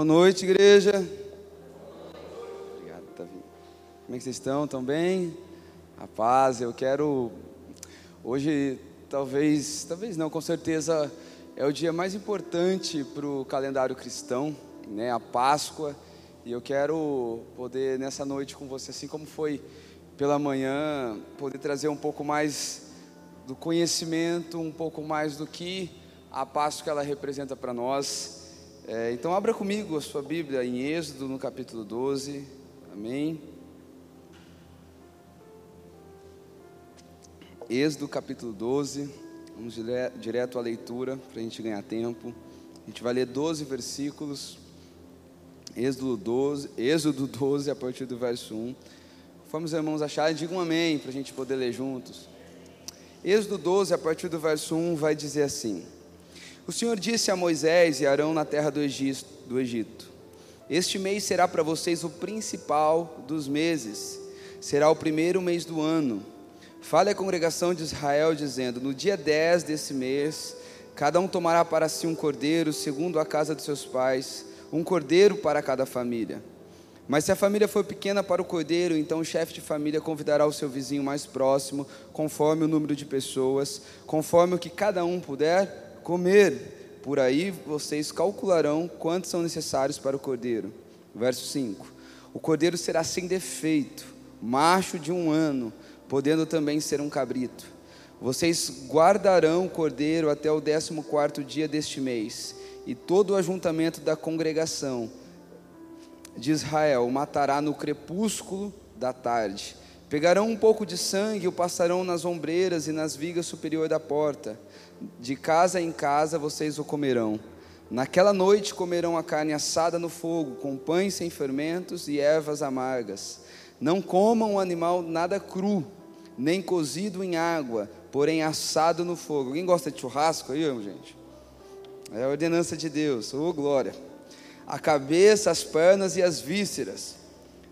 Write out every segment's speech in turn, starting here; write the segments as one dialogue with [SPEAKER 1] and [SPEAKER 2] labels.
[SPEAKER 1] Boa noite, igreja. Obrigado, Davi. Como é que vocês estão? Estão bem? A paz, eu quero. Hoje, talvez, talvez não, com certeza, é o dia mais importante para o calendário cristão, né? A Páscoa. E eu quero poder, nessa noite com você, assim como foi pela manhã, poder trazer um pouco mais do conhecimento, um pouco mais do que a Páscoa ela representa para nós. É, então, abra comigo a sua Bíblia em Êxodo, no capítulo 12. Amém. Êxodo, capítulo 12. Vamos dire direto à leitura, para a gente ganhar tempo. A gente vai ler 12 versículos. Êxodo 12, Êxodo 12, a partir do verso 1. Conforme os irmãos acharem, digam um amém, para a gente poder ler juntos. Êxodo 12, a partir do verso 1, vai dizer assim. O Senhor disse a Moisés e Arão na terra do Egito: Este mês será para vocês o principal dos meses, será o primeiro mês do ano. Fale à congregação de Israel, dizendo: No dia 10 desse mês, cada um tomará para si um cordeiro, segundo a casa de seus pais, um cordeiro para cada família. Mas se a família for pequena para o cordeiro, então o chefe de família convidará o seu vizinho mais próximo, conforme o número de pessoas, conforme o que cada um puder comer. Por aí vocês calcularão quantos são necessários para o cordeiro. Verso 5: O cordeiro será sem defeito, macho de um ano, podendo também ser um cabrito. Vocês guardarão o cordeiro até o décimo quarto dia deste mês, e todo o ajuntamento da congregação de Israel matará no crepúsculo da tarde. Pegarão um pouco de sangue e o passarão nas ombreiras e nas vigas superior da porta de casa em casa vocês o comerão. Naquela noite comerão a carne assada no fogo, com pães sem fermentos e ervas amargas. Não comam o animal nada cru, nem cozido em água, porém assado no fogo. Alguém gosta de churrasco aí, gente? É a ordenança de Deus, oh glória. A cabeça, as pernas e as vísceras.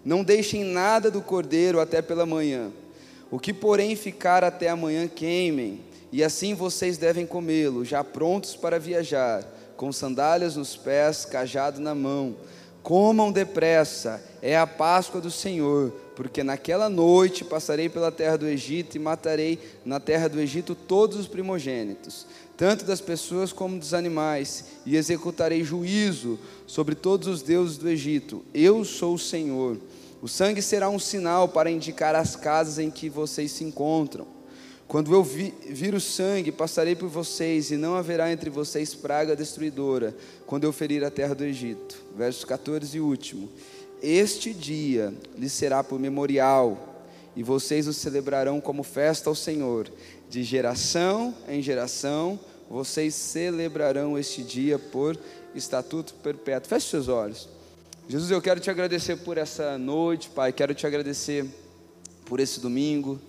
[SPEAKER 1] Não deixem nada do cordeiro até pela manhã. O que, porém, ficar até amanhã, queimem e assim vocês devem comê-lo, já prontos para viajar, com sandálias nos pés, cajado na mão. Comam depressa, é a Páscoa do Senhor, porque naquela noite passarei pela terra do Egito e matarei na terra do Egito todos os primogênitos, tanto das pessoas como dos animais, e executarei juízo sobre todos os deuses do Egito. Eu sou o Senhor. O sangue será um sinal para indicar as casas em que vocês se encontram. Quando eu vi, vir o sangue, passarei por vocês, e não haverá entre vocês praga destruidora, quando eu ferir a terra do Egito. Verso 14 e último. Este dia lhes será por memorial, e vocês o celebrarão como festa ao Senhor. De geração em geração, vocês celebrarão este dia por estatuto perpétuo. Feche seus olhos. Jesus, eu quero te agradecer por essa noite, Pai. Quero te agradecer por esse domingo.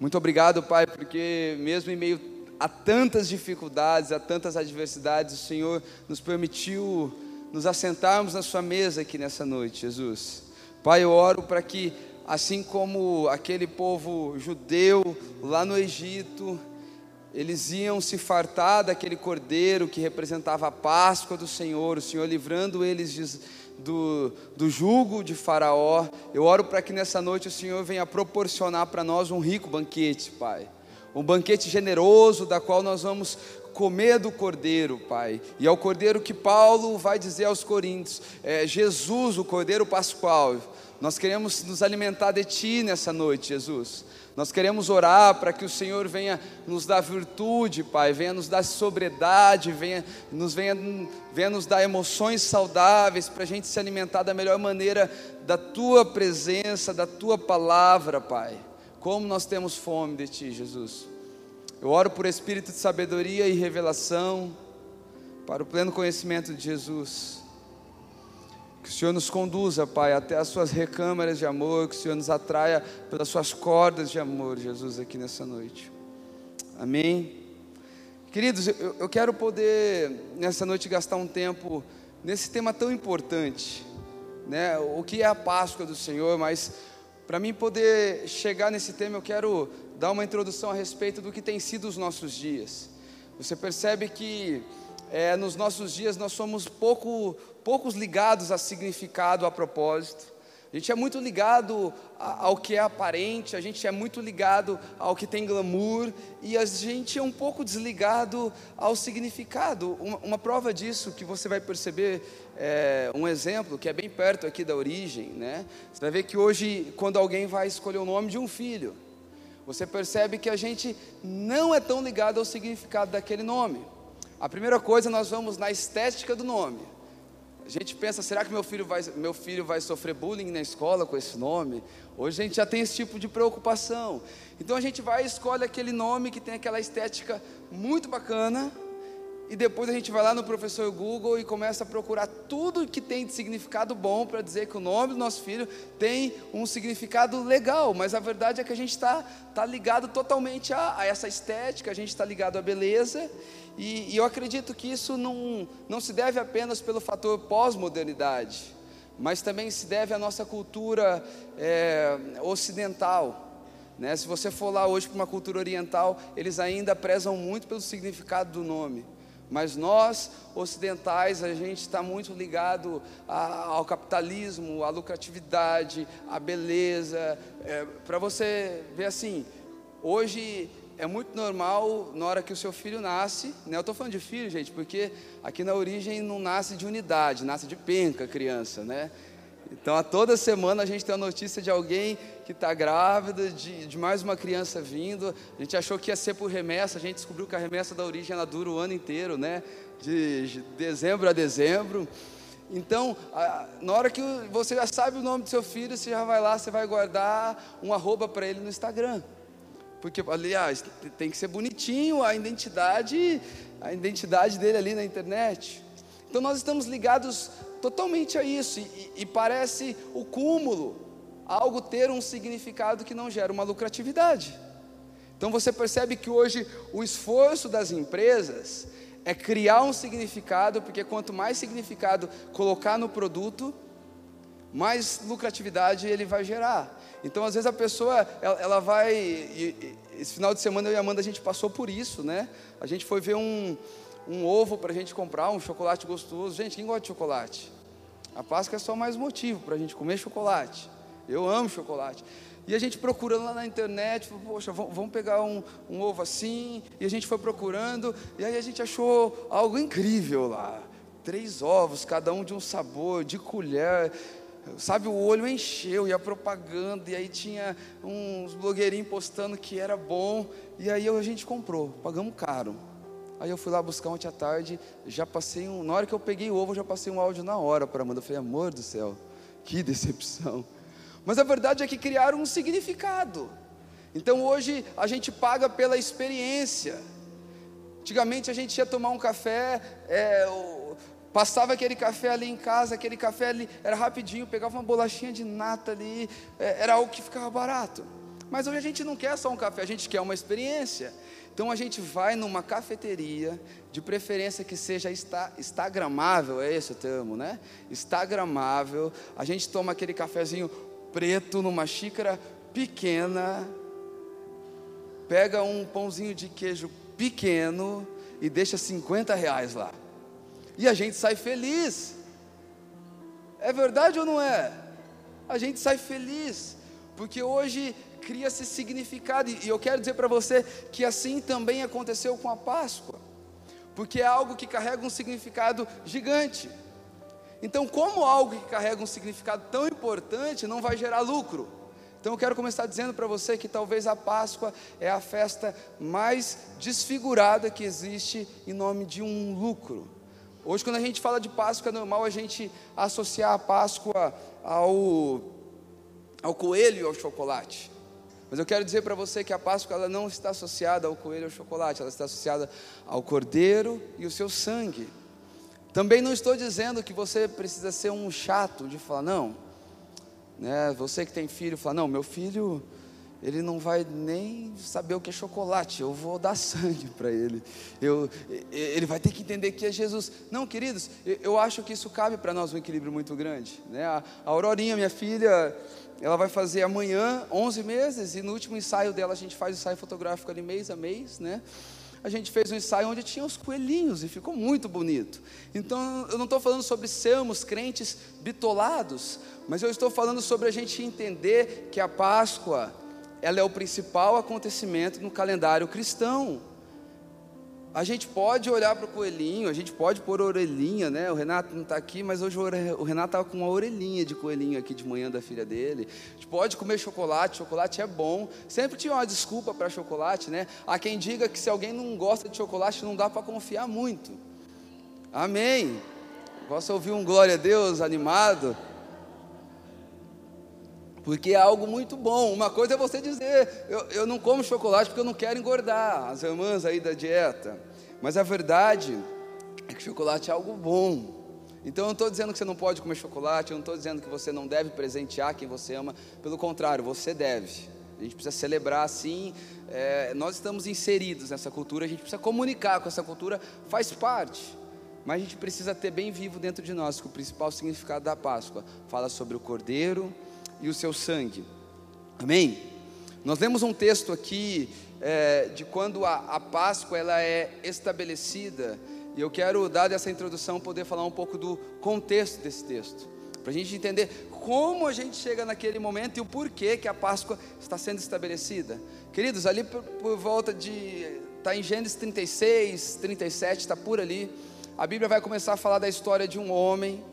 [SPEAKER 1] Muito obrigado, Pai, porque mesmo em meio a tantas dificuldades, a tantas adversidades, o Senhor nos permitiu nos assentarmos na Sua mesa aqui nessa noite, Jesus. Pai, eu oro para que, assim como aquele povo judeu lá no Egito, eles iam se fartar daquele cordeiro que representava a Páscoa do Senhor, o Senhor livrando eles de do, do jugo de Faraó. Eu oro para que nessa noite o Senhor venha proporcionar para nós um rico banquete, Pai. Um banquete generoso, da qual nós vamos comer do cordeiro, Pai. E é o cordeiro que Paulo vai dizer aos Coríntios: é Jesus, o cordeiro pascual. Nós queremos nos alimentar de Ti nessa noite, Jesus. Nós queremos orar para que o Senhor venha nos dar virtude, Pai, venha nos dar sobriedade, venha nos, venha, venha nos dar emoções saudáveis para a gente se alimentar da melhor maneira da Tua presença, da Tua palavra, Pai. Como nós temos fome de Ti, Jesus. Eu oro por espírito de sabedoria e revelação, para o pleno conhecimento de Jesus. Que o Senhor nos conduza, Pai, até as suas recâmaras de amor, que o Senhor nos atraia pelas suas cordas de amor, Jesus, aqui nessa noite. Amém. Queridos, eu, eu quero poder nessa noite gastar um tempo nesse tema tão importante, né? O que é a Páscoa do Senhor, mas para mim poder chegar nesse tema, eu quero dar uma introdução a respeito do que tem sido os nossos dias. Você percebe que é, nos nossos dias nós somos pouco, poucos ligados a significado, a propósito. A gente é muito ligado ao que é aparente, a gente é muito ligado ao que tem glamour e a gente é um pouco desligado ao significado. Uma, uma prova disso que você vai perceber, é, um exemplo que é bem perto aqui da origem, né? Você vai ver que hoje, quando alguém vai escolher o nome de um filho, você percebe que a gente não é tão ligado ao significado daquele nome. A primeira coisa, nós vamos na estética do nome. A gente pensa, será que meu filho, vai, meu filho vai sofrer bullying na escola com esse nome? Hoje a gente já tem esse tipo de preocupação. Então a gente vai e escolhe aquele nome que tem aquela estética muito bacana, e depois a gente vai lá no professor Google e começa a procurar tudo que tem de significado bom para dizer que o nome do nosso filho tem um significado legal, mas a verdade é que a gente está tá ligado totalmente a, a, essa estética, a gente está ligado à beleza, e, e eu acredito que isso não, não se deve apenas pelo fator pós-modernidade, mas também se deve à nossa cultura é, ocidental. Né? Se você for lá hoje para uma cultura oriental, eles ainda prezam muito pelo significado do nome. Mas nós, ocidentais, a gente está muito ligado a, ao capitalismo, à lucratividade, à beleza. É, Para você ver assim, hoje é muito normal na hora que o seu filho nasce, né? Eu estou falando de filho, gente, porque aqui na origem não nasce de unidade, nasce de penca criança, né? Então, a toda semana a gente tem a notícia de alguém que está grávida, de, de, mais uma criança vindo. A gente achou que ia ser por remessa, a gente descobriu que a remessa da origem ela dura o ano inteiro, né? De, de dezembro a dezembro. Então, a, na hora que você já sabe o nome do seu filho, você já vai lá, você vai guardar um arroba para ele no Instagram. Porque, aliás, tem que ser bonitinho a identidade, a identidade dele ali na internet. Então nós estamos ligados totalmente a isso, e, e parece o cúmulo, algo ter um significado que não gera uma lucratividade. Então você percebe que hoje o esforço das empresas é criar um significado, porque quanto mais significado colocar no produto, mais lucratividade ele vai gerar. Então, às vezes a pessoa, ela, ela vai. E, e, esse final de semana eu e a Amanda a gente passou por isso, né? A gente foi ver um, um ovo para a gente comprar, um chocolate gostoso. Gente, quem gosta de chocolate? A Páscoa é só mais motivo para a gente comer chocolate. Eu amo chocolate. E a gente procurando lá na internet, poxa, vamos pegar um, um, ovo assim. E a gente foi procurando, e aí a gente achou algo incrível lá. Três ovos, cada um de um sabor, de colher. Sabe, o olho encheu, e a propaganda, e aí tinha uns blogueirinhos postando que era bom. E aí a gente comprou, pagamos caro. Aí eu fui lá buscar ontem à tarde, já passei um. Na hora que eu peguei o ovo, eu já passei um áudio na hora para Amanda. Eu falei, amor do céu, que decepção. Mas a verdade é que criaram um significado. Então hoje a gente paga pela experiência. Antigamente a gente ia tomar um café, é, passava aquele café ali em casa, aquele café ali era rapidinho, pegava uma bolachinha de nata ali, é, era algo que ficava barato. Mas hoje a gente não quer só um café, a gente quer uma experiência. Então a gente vai numa cafeteria, de preferência que seja instagramável, é esse o termo, né? Instagramável. A gente toma aquele cafezinho preto numa xícara pequena, pega um pãozinho de queijo pequeno e deixa 50 reais lá. E a gente sai feliz. É verdade ou não é? A gente sai feliz, porque hoje cria-se significado. E eu quero dizer para você que assim também aconteceu com a Páscoa, porque é algo que carrega um significado gigante. Então, como algo que carrega um significado tão importante não vai gerar lucro? Então, eu quero começar dizendo para você que talvez a Páscoa é a festa mais desfigurada que existe em nome de um lucro. Hoje, quando a gente fala de Páscoa, é normal a gente associar a Páscoa ao, ao coelho e ao chocolate. Mas eu quero dizer para você que a Páscoa ela não está associada ao coelho ou ao chocolate, ela está associada ao cordeiro e o seu sangue. Também não estou dizendo que você precisa ser um chato de falar, não. Né, você que tem filho, fala, não, meu filho, ele não vai nem saber o que é chocolate, eu vou dar sangue para ele. Eu, ele vai ter que entender que é Jesus. Não, queridos, eu acho que isso cabe para nós um equilíbrio muito grande. Né? A, Aurorinha, minha filha, ela vai fazer amanhã 11 meses e no último ensaio dela a gente faz o ensaio fotográfico ali mês a mês, né? a gente fez um ensaio onde tinha os coelhinhos e ficou muito bonito. Então, eu não estou falando sobre sermos crentes bitolados, mas eu estou falando sobre a gente entender que a Páscoa, ela é o principal acontecimento no calendário cristão. A gente pode olhar para o coelhinho, a gente pode pôr orelhinha, né? O Renato não está aqui, mas hoje o Renato estava com uma orelhinha de coelhinho aqui de manhã da filha dele. A gente pode comer chocolate, chocolate é bom. Sempre tinha uma desculpa para chocolate, né? Há quem diga que se alguém não gosta de chocolate, não dá para confiar muito. Amém. Posso ouvir um glória a Deus animado? Porque é algo muito bom. Uma coisa é você dizer, eu, eu não como chocolate porque eu não quero engordar, as irmãs aí da dieta, mas a verdade é que chocolate é algo bom. Então eu não estou dizendo que você não pode comer chocolate, eu não estou dizendo que você não deve presentear quem você ama, pelo contrário, você deve. A gente precisa celebrar assim, é, nós estamos inseridos nessa cultura, a gente precisa comunicar com essa cultura, faz parte. Mas a gente precisa ter bem vivo dentro de nós que o principal significado da Páscoa fala sobre o cordeiro, e o seu sangue. Amém? Nós lemos um texto aqui é, de quando a, a Páscoa ela é estabelecida, e eu quero, dar essa introdução, poder falar um pouco do contexto desse texto, para a gente entender como a gente chega naquele momento e o porquê que a Páscoa está sendo estabelecida. Queridos, ali por, por volta de. Está em Gênesis 36, 37, está por ali. A Bíblia vai começar a falar da história de um homem.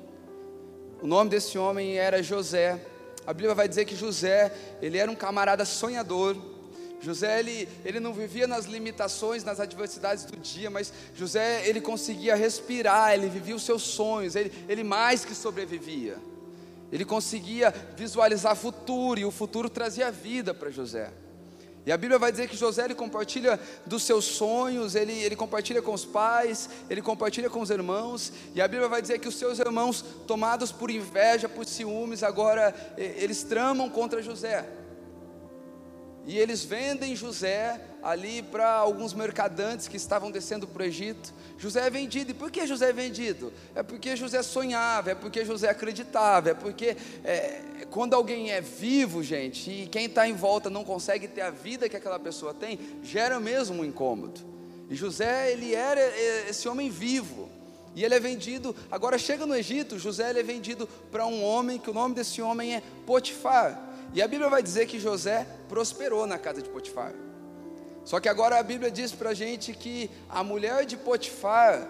[SPEAKER 1] O nome desse homem era José. A Bíblia vai dizer que José, ele era um camarada sonhador. José, ele, ele não vivia nas limitações, nas adversidades do dia, mas José, ele conseguia respirar, ele vivia os seus sonhos, ele, ele mais que sobrevivia. Ele conseguia visualizar futuro, e o futuro trazia vida para José. E a Bíblia vai dizer que José ele compartilha dos seus sonhos, ele, ele compartilha com os pais, ele compartilha com os irmãos, e a Bíblia vai dizer que os seus irmãos, tomados por inveja, por ciúmes, agora eles tramam contra José. E eles vendem José ali para alguns mercadantes que estavam descendo para o Egito. José é vendido. E por que José é vendido? É porque José sonhava, é porque José acreditava, é porque é, quando alguém é vivo, gente, e quem está em volta não consegue ter a vida que aquela pessoa tem, gera mesmo um incômodo. E José, ele era esse homem vivo. E ele é vendido, agora chega no Egito, José é vendido para um homem, que o nome desse homem é Potifar. E a Bíblia vai dizer que José prosperou na casa de Potifar. Só que agora a Bíblia diz para a gente que a mulher de Potifar,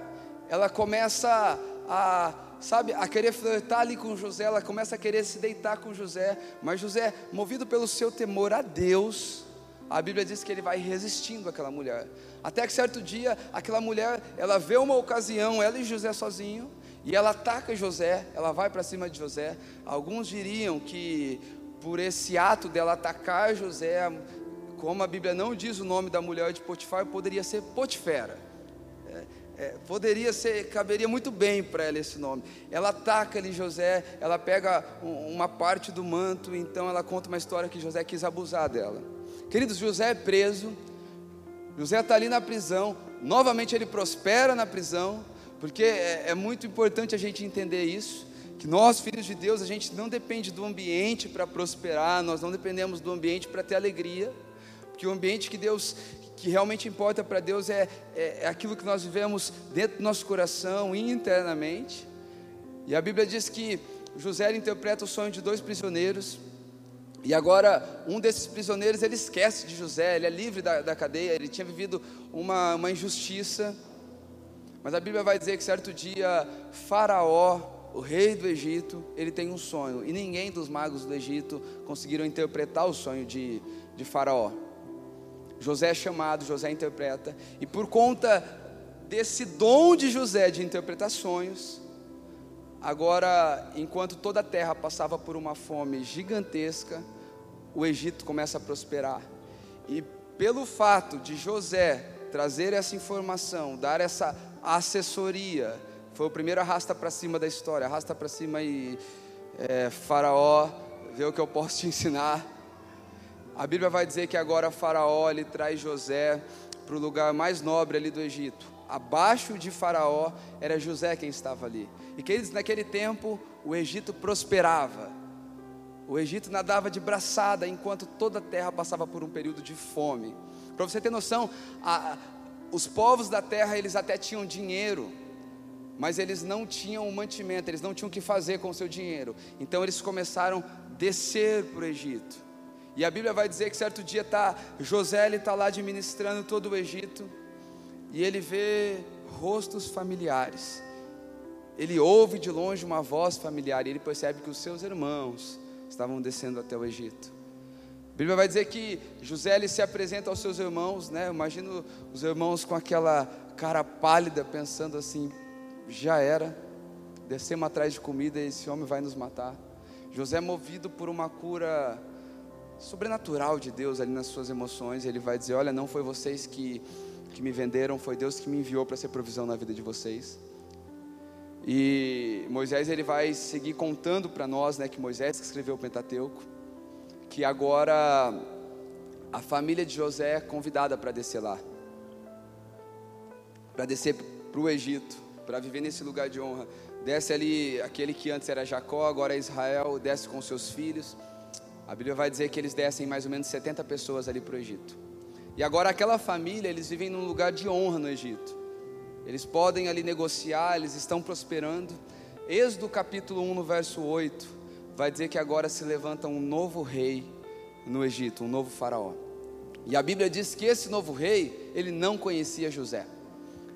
[SPEAKER 1] ela começa a, sabe, a querer flertar ali com José, ela começa a querer se deitar com José, mas José, movido pelo seu temor a Deus, a Bíblia diz que ele vai resistindo àquela mulher. Até que certo dia, aquela mulher, ela vê uma ocasião, ela e José sozinho, e ela ataca José, ela vai para cima de José. Alguns diriam que por esse ato dela atacar José, como a Bíblia não diz o nome da mulher de Potifar, poderia ser Potifera. É, é, poderia ser, caberia muito bem para ela esse nome. Ela ataca ali José, ela pega um, uma parte do manto, então ela conta uma história que José quis abusar dela. Queridos, José é preso, José está ali na prisão, novamente ele prospera na prisão, porque é, é muito importante a gente entender isso que nós, filhos de Deus, a gente não depende do ambiente para prosperar, nós não dependemos do ambiente para ter alegria, porque o ambiente que Deus, que realmente importa para Deus é, é, é, aquilo que nós vivemos dentro do nosso coração, internamente. E a Bíblia diz que José interpreta o sonho de dois prisioneiros, e agora um desses prisioneiros ele esquece de José, ele é livre da, da cadeia, ele tinha vivido uma, uma injustiça, mas a Bíblia vai dizer que certo dia Faraó o rei do Egito, ele tem um sonho, e ninguém dos magos do Egito conseguiram interpretar o sonho de, de Faraó. José é chamado, José interpreta, e por conta desse dom de José de interpretar sonhos, agora, enquanto toda a terra passava por uma fome gigantesca, o Egito começa a prosperar, e pelo fato de José trazer essa informação, dar essa assessoria, foi o primeiro arrasta para cima da história. Arrasta para cima e é, Faraó, vê o que eu posso te ensinar. A Bíblia vai dizer que agora Faraó ele traz José para o lugar mais nobre ali do Egito. Abaixo de Faraó era José quem estava ali. E queridos, naquele tempo o Egito prosperava. O Egito nadava de braçada enquanto toda a terra passava por um período de fome. Para você ter noção, a, os povos da terra, eles até tinham dinheiro, mas eles não tinham o mantimento, eles não tinham o que fazer com o seu dinheiro. Então eles começaram a descer para o Egito. E a Bíblia vai dizer que certo dia tá, José está lá administrando todo o Egito, e ele vê rostos familiares. Ele ouve de longe uma voz familiar e ele percebe que os seus irmãos estavam descendo até o Egito. A Bíblia vai dizer que José ele se apresenta aos seus irmãos, né? Imagino os irmãos com aquela cara pálida, pensando assim: já era, descemos atrás de comida e esse homem vai nos matar. José, movido por uma cura sobrenatural de Deus ali nas suas emoções, ele vai dizer: Olha, não foi vocês que, que me venderam, foi Deus que me enviou para ser provisão na vida de vocês. E Moisés ele vai seguir contando para nós, né, que Moisés escreveu o Pentateuco, que agora a família de José é convidada para descer lá, para descer para o Egito, para viver nesse lugar de honra. Desce ali aquele que antes era Jacó, agora é Israel, desce com seus filhos. A Bíblia vai dizer que eles descem mais ou menos 70 pessoas ali para o Egito. E agora aquela família, eles vivem num lugar de honra no Egito. Eles podem ali negociar, eles estão prosperando. Êxodo capítulo 1, no verso 8, vai dizer que agora se levanta um novo rei no Egito, um novo faraó. E a Bíblia diz que esse novo rei, ele não conhecia José.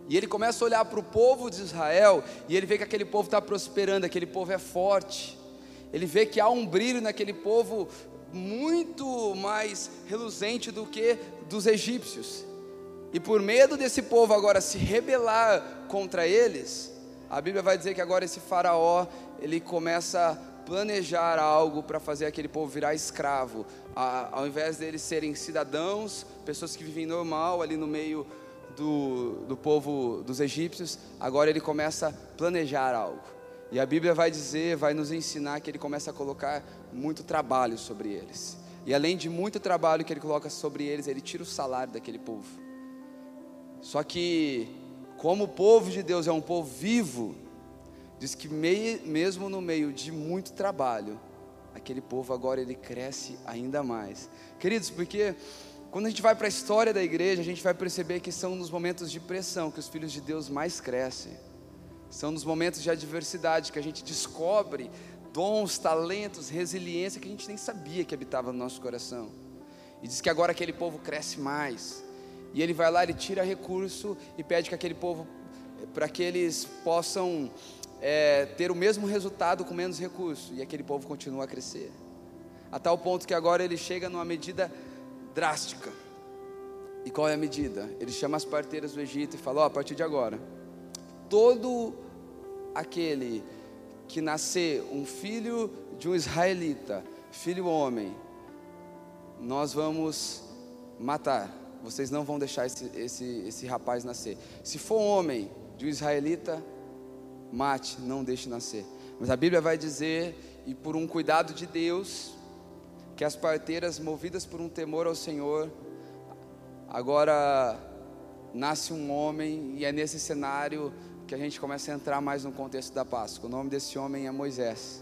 [SPEAKER 1] E ele começa a olhar para o povo de Israel e ele vê que aquele povo está prosperando, aquele povo é forte. Ele vê que há um brilho naquele povo muito mais reluzente do que dos egípcios. E por medo desse povo agora se rebelar contra eles, a Bíblia vai dizer que agora esse faraó, ele começa a planejar algo para fazer aquele povo virar escravo. A, ao invés deles serem cidadãos, pessoas que vivem normal ali no meio do, do povo dos egípcios, agora ele começa a planejar algo. E a Bíblia vai dizer, vai nos ensinar que ele começa a colocar muito trabalho sobre eles. E além de muito trabalho que ele coloca sobre eles, ele tira o salário daquele povo. Só que, como o povo de Deus é um povo vivo, diz que mesmo no meio de muito trabalho, aquele povo agora ele cresce ainda mais. Queridos, porque quando a gente vai para a história da igreja, a gente vai perceber que são nos momentos de pressão que os filhos de Deus mais crescem. São nos momentos de adversidade que a gente descobre dons, talentos, resiliência que a gente nem sabia que habitava no nosso coração. E diz que agora aquele povo cresce mais. E ele vai lá, ele tira recurso e pede que aquele povo, para que eles possam é, ter o mesmo resultado com menos recurso. E aquele povo continua a crescer. A tal ponto que agora ele chega numa medida drástica. E qual é a medida? Ele chama as parteiras do Egito e fala: a partir de agora, todo aquele que nascer um filho de um israelita, filho homem, nós vamos matar vocês não vão deixar esse, esse, esse rapaz nascer. Se for homem de um israelita, mate, não deixe nascer. Mas a Bíblia vai dizer, e por um cuidado de Deus, que as parteiras, movidas por um temor ao Senhor, agora nasce um homem, e é nesse cenário que a gente começa a entrar mais no contexto da Páscoa. O nome desse homem é Moisés.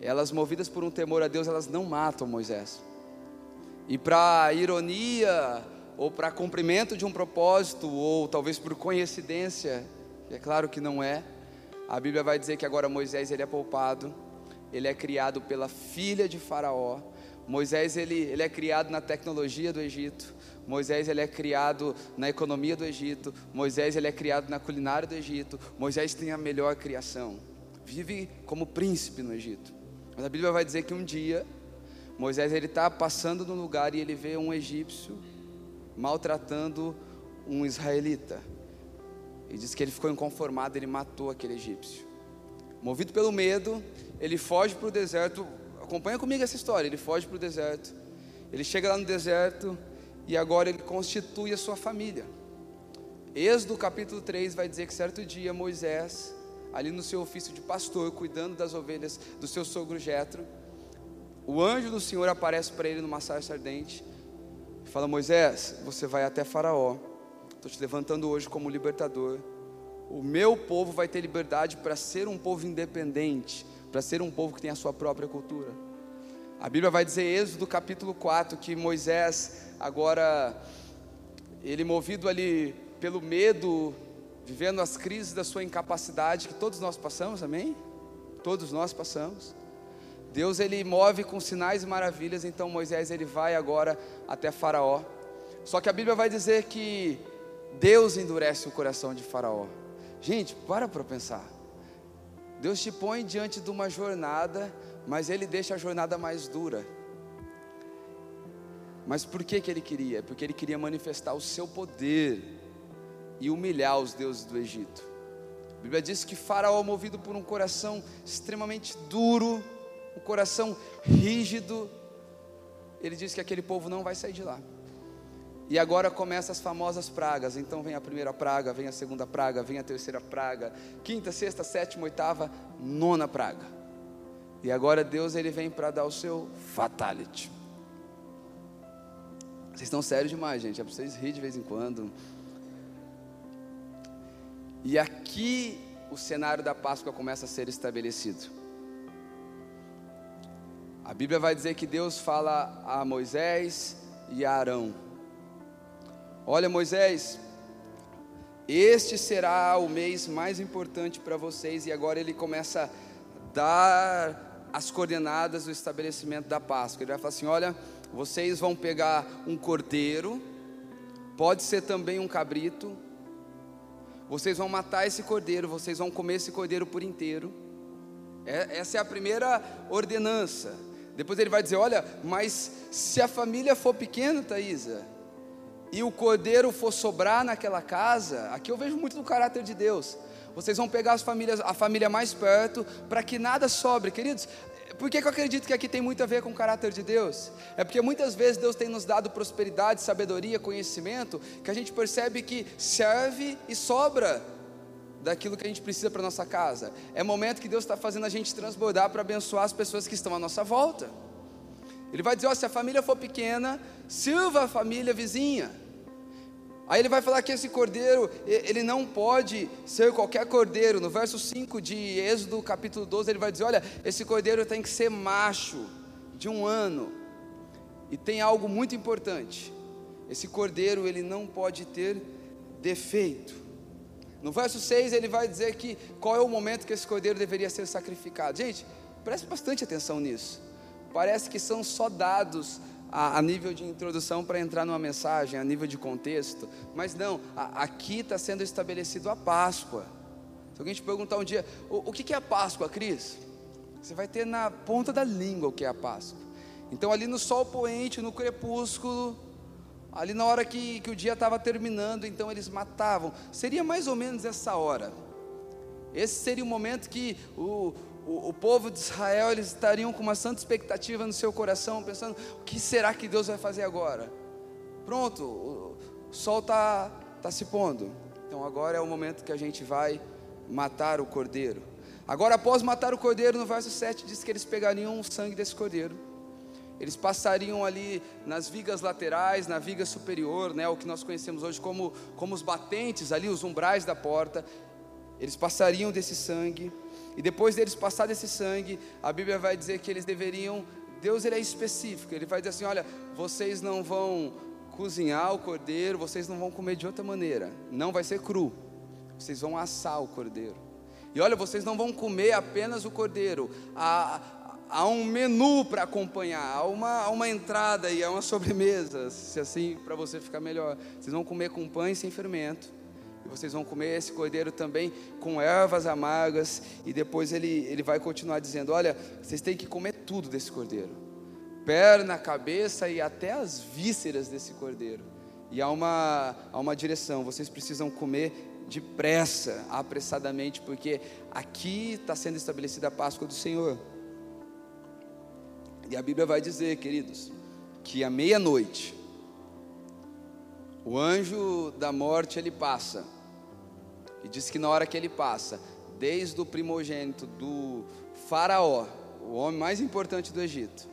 [SPEAKER 1] Elas, movidas por um temor a Deus, elas não matam Moisés. E para ironia ou para cumprimento de um propósito, ou talvez por coincidência, é claro que não é. A Bíblia vai dizer que agora Moisés ele é poupado, ele é criado pela filha de Faraó. Moisés ele, ele é criado na tecnologia do Egito. Moisés ele é criado na economia do Egito. Moisés ele é criado na culinária do Egito. Moisés tem a melhor criação. Vive como príncipe no Egito. Mas a Bíblia vai dizer que um dia Moisés ele está passando no lugar e ele vê um egípcio maltratando um israelita. E diz que ele ficou inconformado, ele matou aquele egípcio. Movido pelo medo, ele foge para o deserto. Acompanha comigo essa história. Ele foge para o deserto. Ele chega lá no deserto e agora ele constitui a sua família. Êxodo capítulo 3 vai dizer que certo dia Moisés, ali no seu ofício de pastor, cuidando das ovelhas do seu sogro Jetro, o anjo do Senhor aparece para ele numa sarça ardente Fala, Moisés, você vai até Faraó. Estou te levantando hoje como libertador. O meu povo vai ter liberdade para ser um povo independente, para ser um povo que tem a sua própria cultura. A Bíblia vai dizer, Êxodo capítulo 4, que Moisés, agora, ele movido ali pelo medo, vivendo as crises da sua incapacidade que todos nós passamos, amém? Todos nós passamos. Deus ele move com sinais e maravilhas, então Moisés ele vai agora até Faraó. Só que a Bíblia vai dizer que Deus endurece o coração de Faraó. Gente, para para pensar. Deus te põe diante de uma jornada, mas ele deixa a jornada mais dura. Mas por que, que ele queria? Porque ele queria manifestar o seu poder e humilhar os deuses do Egito. A Bíblia diz que Faraó, movido por um coração extremamente duro, um coração rígido, ele diz que aquele povo não vai sair de lá. E agora começam as famosas pragas. Então vem a primeira praga, vem a segunda praga, vem a terceira praga, quinta, sexta, sétima, oitava, nona praga. E agora Deus ele vem para dar o seu fatality. Vocês estão sérios demais, gente. É para vocês rir de vez em quando. E aqui o cenário da Páscoa começa a ser estabelecido. A Bíblia vai dizer que Deus fala a Moisés e a Arão: Olha, Moisés, este será o mês mais importante para vocês, e agora ele começa a dar as coordenadas do estabelecimento da Páscoa. Ele vai falar assim: Olha vocês vão pegar um cordeiro, pode ser também um cabrito. Vocês vão matar esse cordeiro, vocês vão comer esse cordeiro por inteiro. É, essa é a primeira ordenança. Depois ele vai dizer: Olha, mas se a família for pequena, Thaisa, e o cordeiro for sobrar naquela casa, aqui eu vejo muito do caráter de Deus. Vocês vão pegar as famílias, a família mais perto, para que nada sobre, queridos. Por que, que eu acredito que aqui tem muito a ver com o caráter de Deus? É porque muitas vezes Deus tem nos dado prosperidade, sabedoria, conhecimento, que a gente percebe que serve e sobra daquilo que a gente precisa para nossa casa. É momento que Deus está fazendo a gente transbordar para abençoar as pessoas que estão à nossa volta. Ele vai dizer: ó, se a família for pequena, sirva a família vizinha. Aí ele vai falar que esse cordeiro, ele não pode ser qualquer cordeiro. No verso 5 de Êxodo, capítulo 12, ele vai dizer: Olha, esse cordeiro tem que ser macho, de um ano. E tem algo muito importante: esse cordeiro, ele não pode ter defeito. No verso 6, ele vai dizer que qual é o momento que esse cordeiro deveria ser sacrificado. Gente, preste bastante atenção nisso. Parece que são só dados a, a nível de introdução para entrar numa mensagem, a nível de contexto, mas não, a, aqui está sendo estabelecido a Páscoa. Se alguém te perguntar um dia, o, o que, que é a Páscoa, Cris? Você vai ter na ponta da língua o que é a Páscoa. Então, ali no sol poente, no crepúsculo, ali na hora que, que o dia estava terminando, então eles matavam. Seria mais ou menos essa hora. Esse seria o momento que o, o, o, povo de Israel eles estariam com uma santa expectativa no seu coração, pensando: o que será que Deus vai fazer agora? Pronto, o, o sol está tá se pondo, então agora é o momento que a gente vai matar o cordeiro. Agora, após matar o cordeiro, no verso 7 diz que eles pegariam o sangue desse cordeiro, eles passariam ali nas vigas laterais, na viga superior, né, o que nós conhecemos hoje como, como os batentes, ali, os umbrais da porta, eles passariam desse sangue e depois deles passar desse sangue, a Bíblia vai dizer que eles deveriam. Deus ele é específico. Ele vai dizer assim: olha, vocês não vão cozinhar o cordeiro, vocês não vão comer de outra maneira. Não vai ser cru. Vocês vão assar o cordeiro. E olha, vocês não vão comer apenas o cordeiro. Há, um menu para acompanhar, há uma, há uma entrada e há uma sobremesa, se assim para você ficar melhor. Vocês vão comer com pães sem fermento vocês vão comer esse cordeiro também com ervas amargas. E depois ele, ele vai continuar dizendo: Olha, vocês têm que comer tudo desse cordeiro: perna, cabeça e até as vísceras desse cordeiro. E há uma, há uma direção: vocês precisam comer depressa, apressadamente, porque aqui está sendo estabelecida a Páscoa do Senhor. E a Bíblia vai dizer, queridos, que à meia-noite, o anjo da morte ele passa e diz que na hora que ele passa, desde o primogênito do Faraó, o homem mais importante do Egito,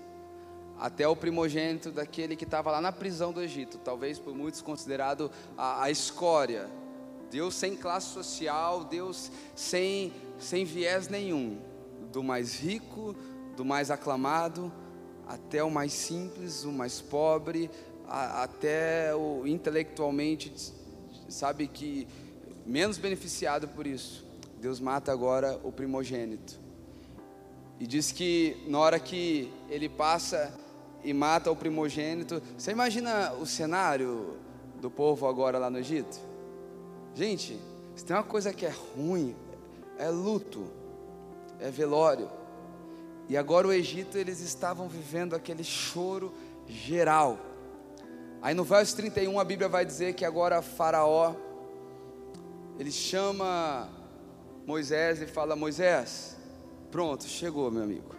[SPEAKER 1] até o primogênito daquele que estava lá na prisão do Egito, talvez por muitos considerado a, a escória, Deus sem classe social, Deus sem, sem viés nenhum, do mais rico, do mais aclamado, até o mais simples, o mais pobre, a, até o intelectualmente sabe que menos beneficiado por isso. Deus mata agora o primogênito. E diz que na hora que ele passa e mata o primogênito, você imagina o cenário do povo agora lá no Egito? Gente, se tem uma coisa que é ruim, é luto, é velório. E agora o Egito, eles estavam vivendo aquele choro geral. Aí no verso 31 a Bíblia vai dizer que agora Faraó ele chama Moisés e fala: Moisés, pronto, chegou, meu amigo.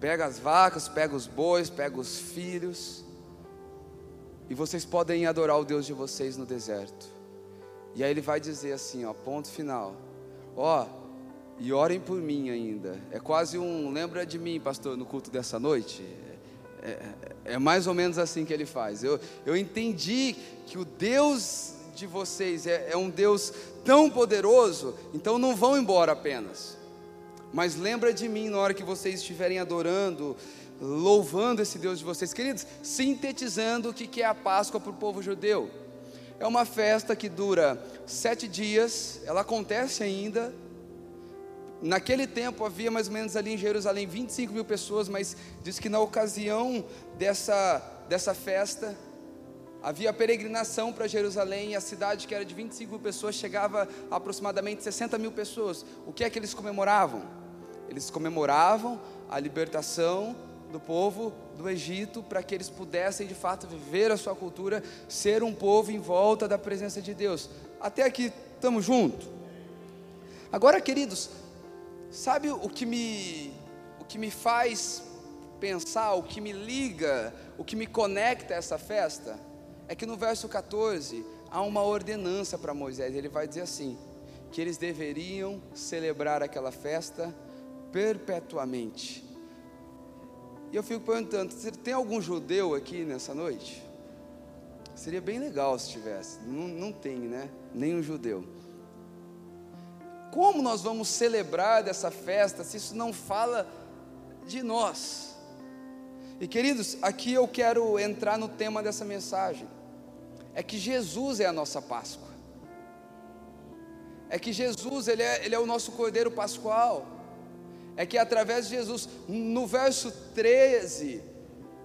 [SPEAKER 1] Pega as vacas, pega os bois, pega os filhos, e vocês podem adorar o Deus de vocês no deserto. E aí ele vai dizer assim, ó, ponto final. Ó, e orem por mim ainda. É quase um lembra de mim, pastor, no culto dessa noite. É, é, é mais ou menos assim que ele faz. Eu, eu entendi que o Deus de vocês é, é um Deus tão poderoso, então não vão embora apenas. Mas lembra de mim na hora que vocês estiverem adorando, louvando esse Deus de vocês, queridos, sintetizando o que é a Páscoa para o povo judeu. É uma festa que dura sete dias, ela acontece ainda. Naquele tempo havia mais ou menos ali em Jerusalém 25 mil pessoas, mas diz que na ocasião dessa, dessa festa, Havia peregrinação para Jerusalém e a cidade, que era de 25 mil pessoas, chegava a aproximadamente 60 mil pessoas. O que é que eles comemoravam? Eles comemoravam a libertação do povo do Egito para que eles pudessem de fato viver a sua cultura, ser um povo em volta da presença de Deus. Até aqui estamos juntos. Agora, queridos, sabe o que me o que me faz pensar, o que me liga, o que me conecta a essa festa? É que no verso 14 há uma ordenança para Moisés. Ele vai dizer assim: que eles deveriam celebrar aquela festa perpetuamente. E eu fico perguntando: tem algum judeu aqui nessa noite? Seria bem legal se tivesse. Não, não tem, né? Nenhum judeu. Como nós vamos celebrar dessa festa se isso não fala de nós? E queridos, aqui eu quero entrar no tema dessa mensagem é que Jesus é a nossa Páscoa. É que Jesus, ele é, ele é o nosso Cordeiro Pascual. É que através de Jesus, no verso 13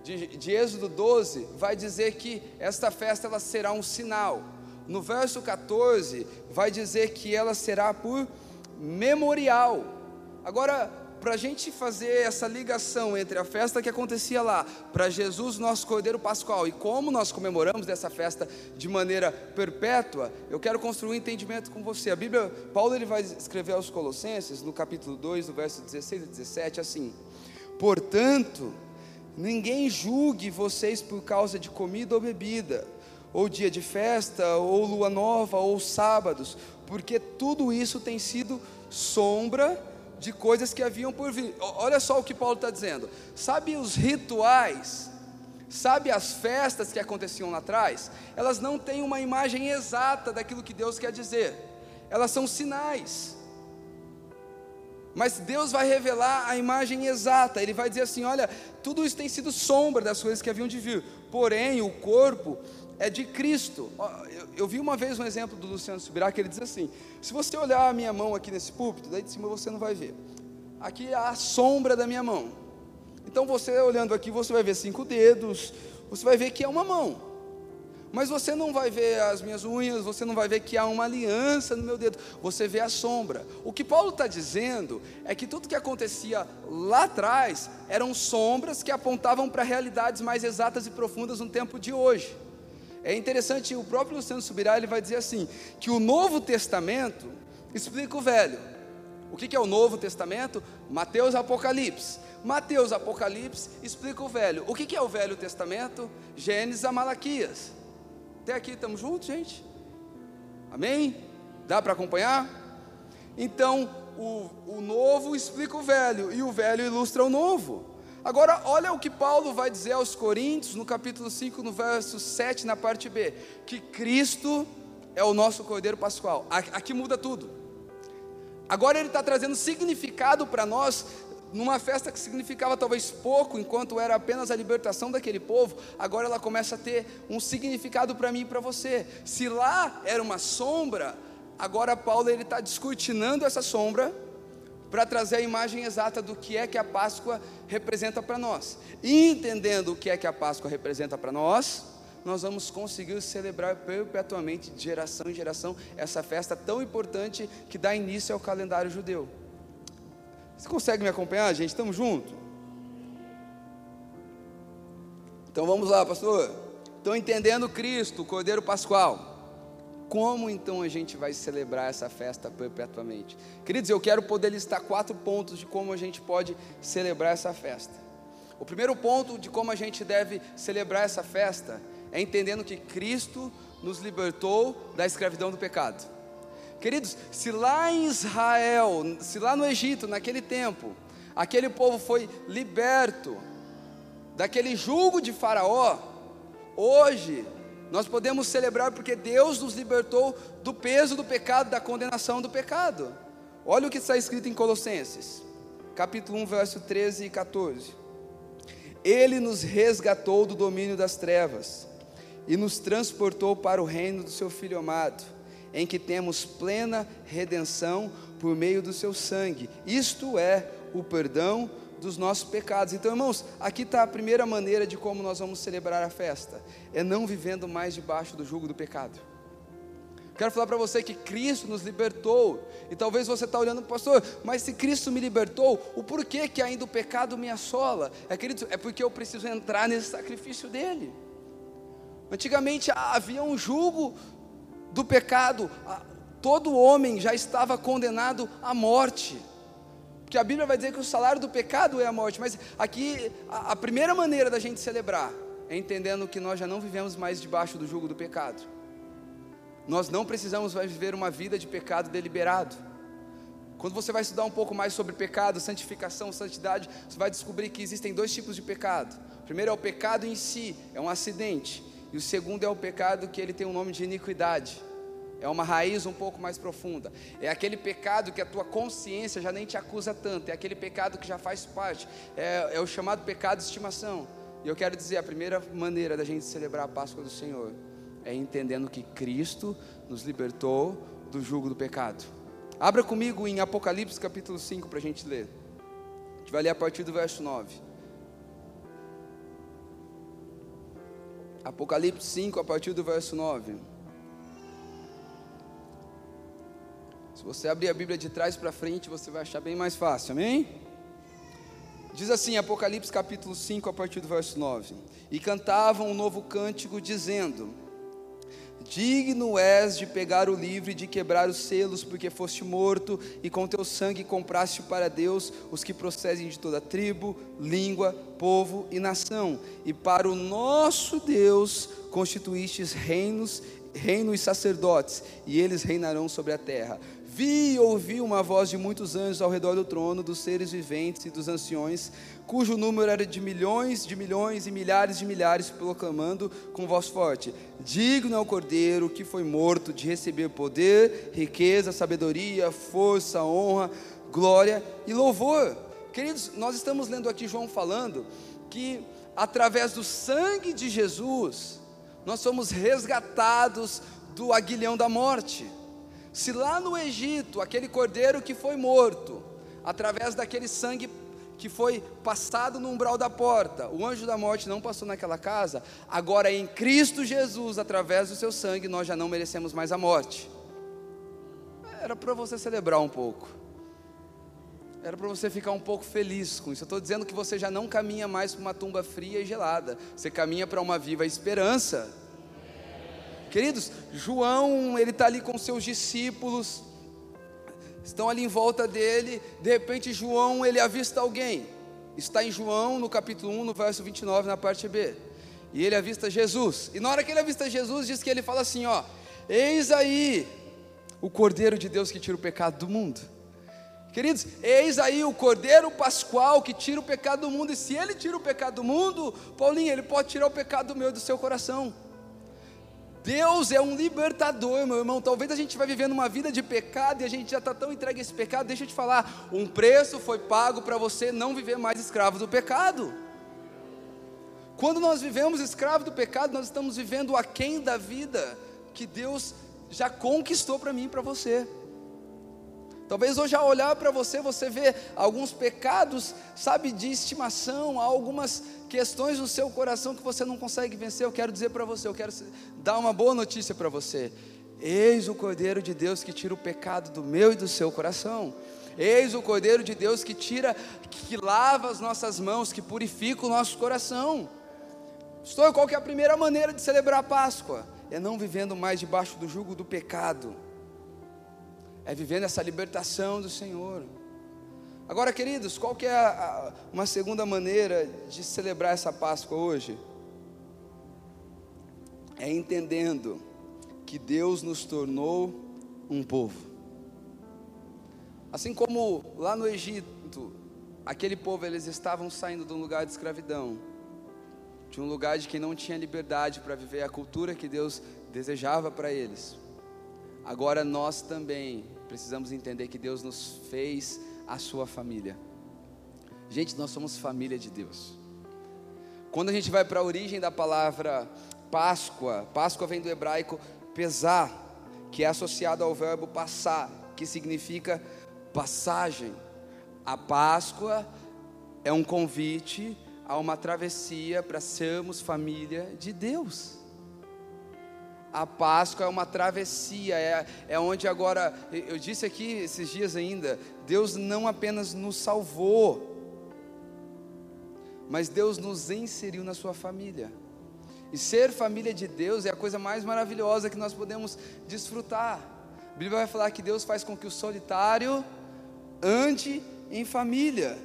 [SPEAKER 1] de, de Êxodo 12, vai dizer que esta festa ela será um sinal. No verso 14, vai dizer que ela será por memorial. Agora, para a gente fazer essa ligação entre a festa que acontecia lá, para Jesus, nosso Cordeiro Pascual, e como nós comemoramos dessa festa de maneira perpétua, eu quero construir um entendimento com você. A Bíblia, Paulo ele vai escrever aos Colossenses, no capítulo 2, no verso 16 e 17, assim: Portanto, ninguém julgue vocês por causa de comida ou bebida, ou dia de festa, ou lua nova, ou sábados, porque tudo isso tem sido sombra de coisas que haviam por vir. Olha só o que Paulo está dizendo. Sabe os rituais? Sabe as festas que aconteciam lá atrás? Elas não têm uma imagem exata daquilo que Deus quer dizer. Elas são sinais. Mas Deus vai revelar a imagem exata. Ele vai dizer assim: olha, tudo isso tem sido sombra das coisas que haviam de vir. Porém, o corpo é de Cristo. Eu, eu, vi uma vez um exemplo do Luciano Subirá que ele diz assim: se você olhar a minha mão aqui nesse púlpito, daí de cima você não vai ver. Aqui é a sombra da minha mão. Então você olhando aqui, você vai ver cinco dedos, você vai ver que é uma mão. Mas você não vai ver as minhas unhas, você não vai ver que há uma aliança no meu dedo, você vê a sombra. O que Paulo está dizendo é que tudo que acontecia lá atrás eram sombras que apontavam para realidades mais exatas e profundas no tempo de hoje. É interessante, o próprio Luciano Subirá ele vai dizer assim: que o Novo Testamento explica o Velho. O que é o Novo Testamento? Mateus Apocalipse. Mateus Apocalipse explica o Velho. O que é o Velho Testamento? Gênesis a Malaquias. Até aqui estamos juntos, gente? Amém? Dá para acompanhar? Então, o, o novo explica o velho, e o velho ilustra o novo. Agora, olha o que Paulo vai dizer aos Coríntios, no capítulo 5, no verso 7, na parte B: que Cristo é o nosso Cordeiro Pascual. Aqui muda tudo. Agora ele está trazendo significado para nós numa festa que significava talvez pouco, enquanto era apenas a libertação daquele povo, agora ela começa a ter um significado para mim e para você. Se lá era uma sombra, agora Paulo ele está descortinando essa sombra para trazer a imagem exata do que é que a Páscoa representa para nós. E entendendo o que é que a Páscoa representa para nós, nós vamos conseguir celebrar perpetuamente, de geração em geração, essa festa tão importante que dá início ao calendário judeu. Você consegue me acompanhar, gente? Estamos juntos? Então vamos lá, pastor. Estão entendendo Cristo, o Cordeiro Pascual. Como então a gente vai celebrar essa festa perpetuamente? Queridos, eu quero poder listar quatro pontos de como a gente pode celebrar essa festa. O primeiro ponto de como a gente deve celebrar essa festa é entendendo que Cristo nos libertou da escravidão do pecado. Queridos, se lá em Israel, se lá no Egito, naquele tempo, aquele povo foi liberto daquele jugo de Faraó, hoje nós podemos celebrar porque Deus nos libertou do peso do pecado, da condenação do pecado. Olha o que está escrito em Colossenses, capítulo 1, verso 13 e 14. Ele nos resgatou do domínio das trevas e nos transportou para o reino do seu Filho amado, em que temos plena redenção por meio do seu sangue, isto é, o perdão dos nossos pecados. Então, irmãos, aqui está a primeira maneira de como nós vamos celebrar a festa: é não vivendo mais debaixo do jugo do pecado. Quero falar para você que Cristo nos libertou. E talvez você está olhando, pastor, mas se Cristo me libertou, o porquê que ainda o pecado me assola? É, querido, é porque eu preciso entrar nesse sacrifício dele. Antigamente havia um jugo do pecado, todo homem já estava condenado à morte. Porque a Bíblia vai dizer que o salário do pecado é a morte, mas aqui a, a primeira maneira da gente celebrar é entendendo que nós já não vivemos mais debaixo do jugo do pecado. Nós não precisamos mais viver uma vida de pecado deliberado. Quando você vai estudar um pouco mais sobre pecado, santificação, santidade, você vai descobrir que existem dois tipos de pecado. O primeiro é o pecado em si, é um acidente. E o segundo é o pecado que ele tem um nome de iniquidade. É uma raiz um pouco mais profunda. É aquele pecado que a tua consciência já nem te acusa tanto. É aquele pecado que já faz parte. É, é o chamado pecado de estimação. E eu quero dizer, a primeira maneira da gente celebrar a Páscoa do Senhor é entendendo que Cristo nos libertou do jugo do pecado. Abra comigo em Apocalipse capítulo 5 para a gente ler. A gente vai ler a partir do verso 9. Apocalipse 5, a partir do verso 9. Você abrir a Bíblia de trás para frente, você vai achar bem mais fácil, amém? Diz assim, Apocalipse capítulo 5, a partir do verso 9: E cantavam um novo cântico, dizendo: Digno és de pegar o livro e de quebrar os selos, porque foste morto, e com teu sangue compraste para Deus os que procedem de toda tribo, língua, povo e nação. E para o nosso Deus constituístes reinos, reino e sacerdotes, e eles reinarão sobre a terra. Vi e ouvi uma voz de muitos anjos ao redor do trono, dos seres viventes e dos anciões, cujo número era de milhões de milhões e milhares de milhares, proclamando com voz forte: Digno é o cordeiro que foi morto de receber poder, riqueza, sabedoria, força, honra, glória e louvor. Queridos, nós estamos lendo aqui João falando que através do sangue de Jesus, nós somos resgatados do aguilhão da morte. Se lá no Egito, aquele cordeiro que foi morto, através daquele sangue que foi passado no umbral da porta, o anjo da morte não passou naquela casa, agora em Cristo Jesus, através do seu sangue, nós já não merecemos mais a morte. Era para você celebrar um pouco, era para você ficar um pouco feliz com isso. Eu estou dizendo que você já não caminha mais para uma tumba fria e gelada, você caminha para uma viva esperança. Queridos, João, ele está ali com seus discípulos, estão ali em volta dele, de repente João, ele avista alguém, está em João, no capítulo 1, no verso 29, na parte B, e ele avista Jesus, e na hora que ele avista Jesus, diz que ele fala assim, ó, eis aí, o Cordeiro de Deus que tira o pecado do mundo, Queridos, eis aí o Cordeiro Pascual que tira o pecado do mundo, e se ele tira o pecado do mundo, Paulinho, ele pode tirar o pecado do meu do seu coração. Deus é um libertador, meu irmão. Talvez a gente vai vivendo uma vida de pecado e a gente já está tão entregue a esse pecado. Deixa eu te falar: um preço foi pago para você não viver mais escravo do pecado. Quando nós vivemos escravo do pecado, nós estamos vivendo aquém da vida que Deus já conquistou para mim e para você. Talvez hoje ao olhar para você, você vê alguns pecados, sabe, de estimação, algumas questões no seu coração que você não consegue vencer. Eu quero dizer para você, eu quero dar uma boa notícia para você. Eis o Cordeiro de Deus que tira o pecado do meu e do seu coração. Eis o Cordeiro de Deus que tira, que lava as nossas mãos, que purifica o nosso coração. Estou, qual que é a primeira maneira de celebrar a Páscoa? É não vivendo mais debaixo do jugo do pecado é vivendo essa libertação do Senhor. Agora, queridos, qual que é a, a, uma segunda maneira de celebrar essa Páscoa hoje? É entendendo que Deus nos tornou um povo. Assim como lá no Egito, aquele povo eles estavam saindo de um lugar de escravidão, de um lugar de que não tinha liberdade para viver a cultura que Deus desejava para eles. Agora nós também precisamos entender que Deus nos fez a sua família. Gente, nós somos família de Deus. Quando a gente vai para a origem da palavra Páscoa, Páscoa vem do hebraico pesar, que é associado ao verbo passar, que significa passagem. A Páscoa é um convite a uma travessia para sermos família de Deus. A Páscoa é uma travessia, é, é onde agora, eu disse aqui esses dias ainda, Deus não apenas nos salvou, mas Deus nos inseriu na sua família. E ser família de Deus é a coisa mais maravilhosa que nós podemos desfrutar. A Bíblia vai falar que Deus faz com que o solitário ande em família.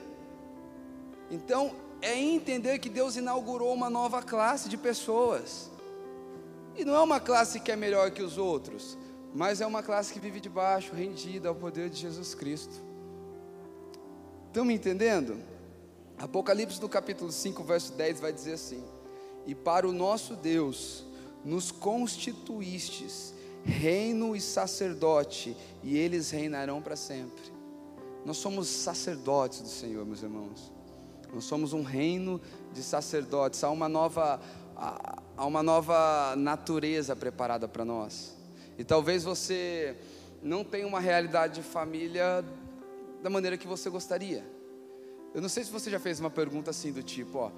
[SPEAKER 1] Então, é entender que Deus inaugurou uma nova classe de pessoas. E não é uma classe que é melhor que os outros, mas é uma classe que vive debaixo, rendida ao poder de Jesus Cristo. Estão me entendendo? Apocalipse do capítulo 5, verso 10 vai dizer assim: E para o nosso Deus nos constituístes reino e sacerdote, e eles reinarão para sempre. Nós somos sacerdotes do Senhor, meus irmãos. Nós somos um reino de sacerdotes. Há uma nova há uma nova natureza preparada para nós. E talvez você não tenha uma realidade de família da maneira que você gostaria. Eu não sei se você já fez uma pergunta assim do tipo, ó,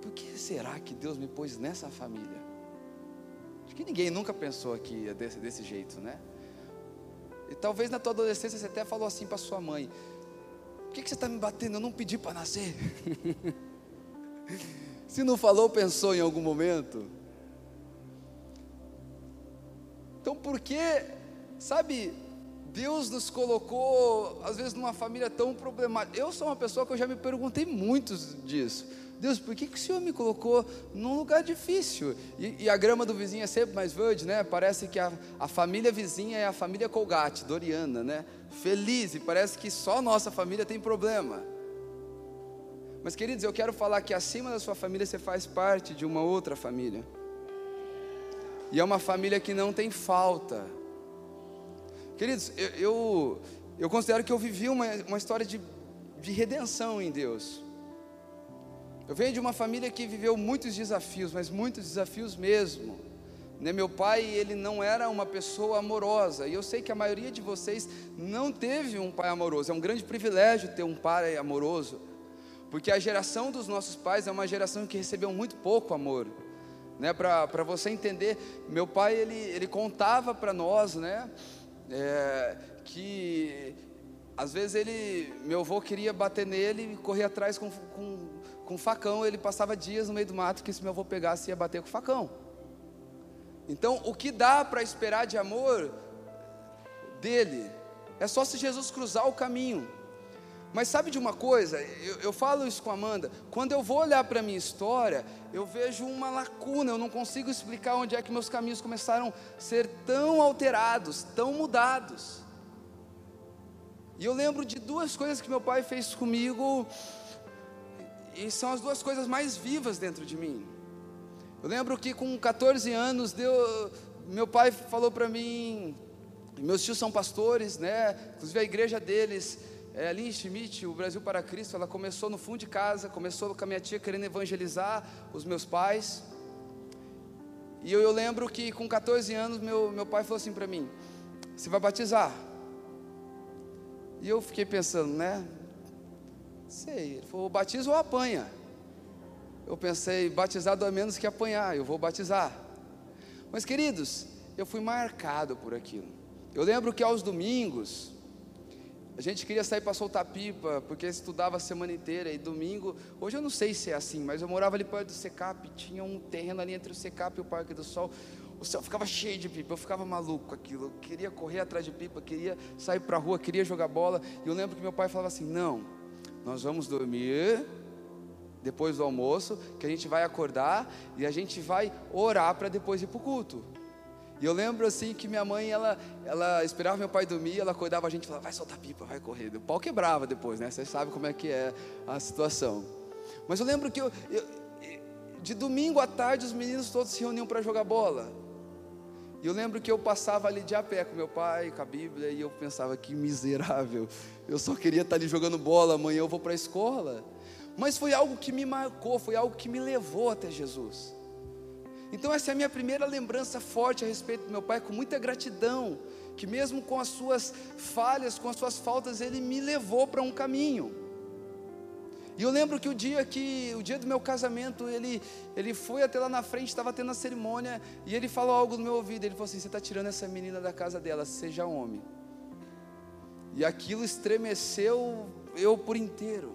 [SPEAKER 1] por que será que Deus me pôs nessa família? Acho que ninguém nunca pensou aqui desse, desse jeito, né? E talvez na tua adolescência você até falou assim para sua mãe: Por que, que você está me batendo? Eu não pedi para nascer. Se não falou, pensou em algum momento. Então, por que, sabe, Deus nos colocou, às vezes, numa família tão problemática? Eu sou uma pessoa que eu já me perguntei muito disso. Deus, por que, que o Senhor me colocou num lugar difícil? E, e, a grama do vizinho é sempre mais verde, né? Parece que a, a família vizinha é a família Colgate, Doriana, né? Feliz, e parece que só nossa família tem problema. Mas queridos, eu quero falar que acima da sua família você faz parte de uma outra família. E é uma família que não tem falta. Queridos, eu, eu, eu considero que eu vivi uma, uma história de, de redenção em Deus. Eu venho de uma família que viveu muitos desafios, mas muitos desafios mesmo. Né, meu pai, ele não era uma pessoa amorosa, e eu sei que a maioria de vocês não teve um pai amoroso. É um grande privilégio ter um pai amoroso. Porque a geração dos nossos pais é uma geração que recebeu muito pouco amor. Né, para você entender, meu pai ele, ele contava para nós, né, é, que às vezes ele, meu avô queria bater nele e corria atrás com, com, com facão, ele passava dias no meio do mato que se meu avô pegasse ia bater com facão. Então, o que dá para esperar de amor dele é só se Jesus cruzar o caminho. Mas sabe de uma coisa? Eu, eu falo isso com a Amanda. Quando eu vou olhar para a minha história, eu vejo uma lacuna. Eu não consigo explicar onde é que meus caminhos começaram a ser tão alterados, tão mudados. E eu lembro de duas coisas que meu pai fez comigo, e são as duas coisas mais vivas dentro de mim. Eu lembro que com 14 anos meu pai falou para mim, meus tios são pastores, né? Inclusive a igreja deles, é, ali em Schmidt, o Brasil para Cristo, ela começou no fundo de casa, começou com a minha tia querendo evangelizar os meus pais. E eu, eu lembro que com 14 anos meu, meu pai falou assim para mim: Você vai batizar? E eu fiquei pensando, né? Sei, ele falou: Batiza ou apanha? Eu pensei: Batizado é menos que apanhar, eu vou batizar. Mas queridos, eu fui marcado por aquilo. Eu lembro que aos domingos, a gente queria sair para soltar pipa, porque estudava a semana inteira, e domingo, hoje eu não sei se é assim, mas eu morava ali perto do Secap, tinha um terreno ali entre o Secap e o Parque do Sol, o céu ficava cheio de pipa, eu ficava maluco com aquilo, eu queria correr atrás de pipa, queria sair para a rua, queria jogar bola, e eu lembro que meu pai falava assim, não, nós vamos dormir, depois do almoço, que a gente vai acordar, e a gente vai orar para depois ir para o culto, e eu lembro assim que minha mãe, ela, ela esperava meu pai dormir, ela acordava a gente falava, vai soltar pipa, vai correr. O pau quebrava depois, né? Vocês sabem como é que é a situação. Mas eu lembro que eu, eu, de domingo à tarde os meninos todos se reuniam para jogar bola. E eu lembro que eu passava ali de a pé com meu pai, com a Bíblia, e eu pensava, que miserável. Eu só queria estar ali jogando bola, amanhã eu vou para a escola. Mas foi algo que me marcou, foi algo que me levou até Jesus. Então, essa é a minha primeira lembrança forte a respeito do meu pai, com muita gratidão, que mesmo com as suas falhas, com as suas faltas, ele me levou para um caminho. E eu lembro que o dia que, o dia do meu casamento, ele, ele foi até lá na frente, estava tendo a cerimônia, e ele falou algo no meu ouvido. Ele falou assim: Você está tirando essa menina da casa dela, seja homem. E aquilo estremeceu eu por inteiro.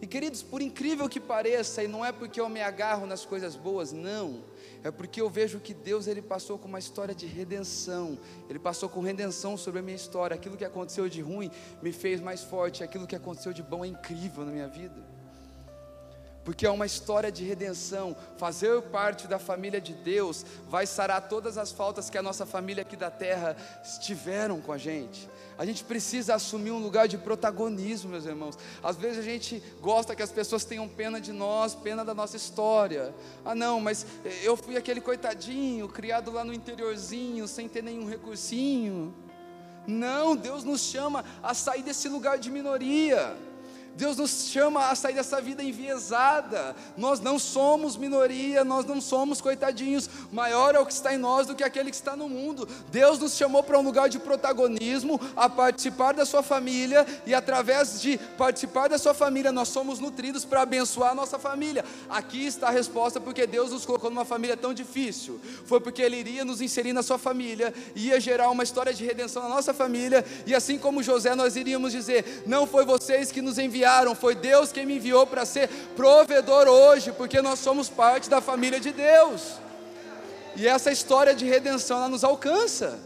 [SPEAKER 1] E queridos, por incrível que pareça, e não é porque eu me agarro nas coisas boas, não é porque eu vejo que Deus ele passou com uma história de redenção. Ele passou com redenção sobre a minha história. Aquilo que aconteceu de ruim me fez mais forte. Aquilo que aconteceu de bom é incrível na minha vida. Porque é uma história de redenção. Fazer parte da família de Deus vai sarar todas as faltas que a nossa família aqui da terra tiveram com a gente. A gente precisa assumir um lugar de protagonismo, meus irmãos. Às vezes a gente gosta que as pessoas tenham pena de nós, pena da nossa história. Ah, não, mas eu fui aquele coitadinho, criado lá no interiorzinho, sem ter nenhum recursinho. Não, Deus nos chama a sair desse lugar de minoria. Deus nos chama a sair dessa vida enviesada. Nós não somos minoria, nós não somos coitadinhos. Maior é o que está em nós do que aquele que está no mundo. Deus nos chamou para um lugar de protagonismo, a participar da sua família, e através de participar da sua família, nós somos nutridos para abençoar a nossa família. Aqui está a resposta porque Deus nos colocou numa família tão difícil. Foi porque Ele iria nos inserir na sua família, ia gerar uma história de redenção na nossa família, e assim como José, nós iríamos dizer: Não foi vocês que nos enviaram enviaram, foi Deus quem me enviou para ser provedor hoje, porque nós somos parte da família de Deus. E essa história de redenção ela nos alcança.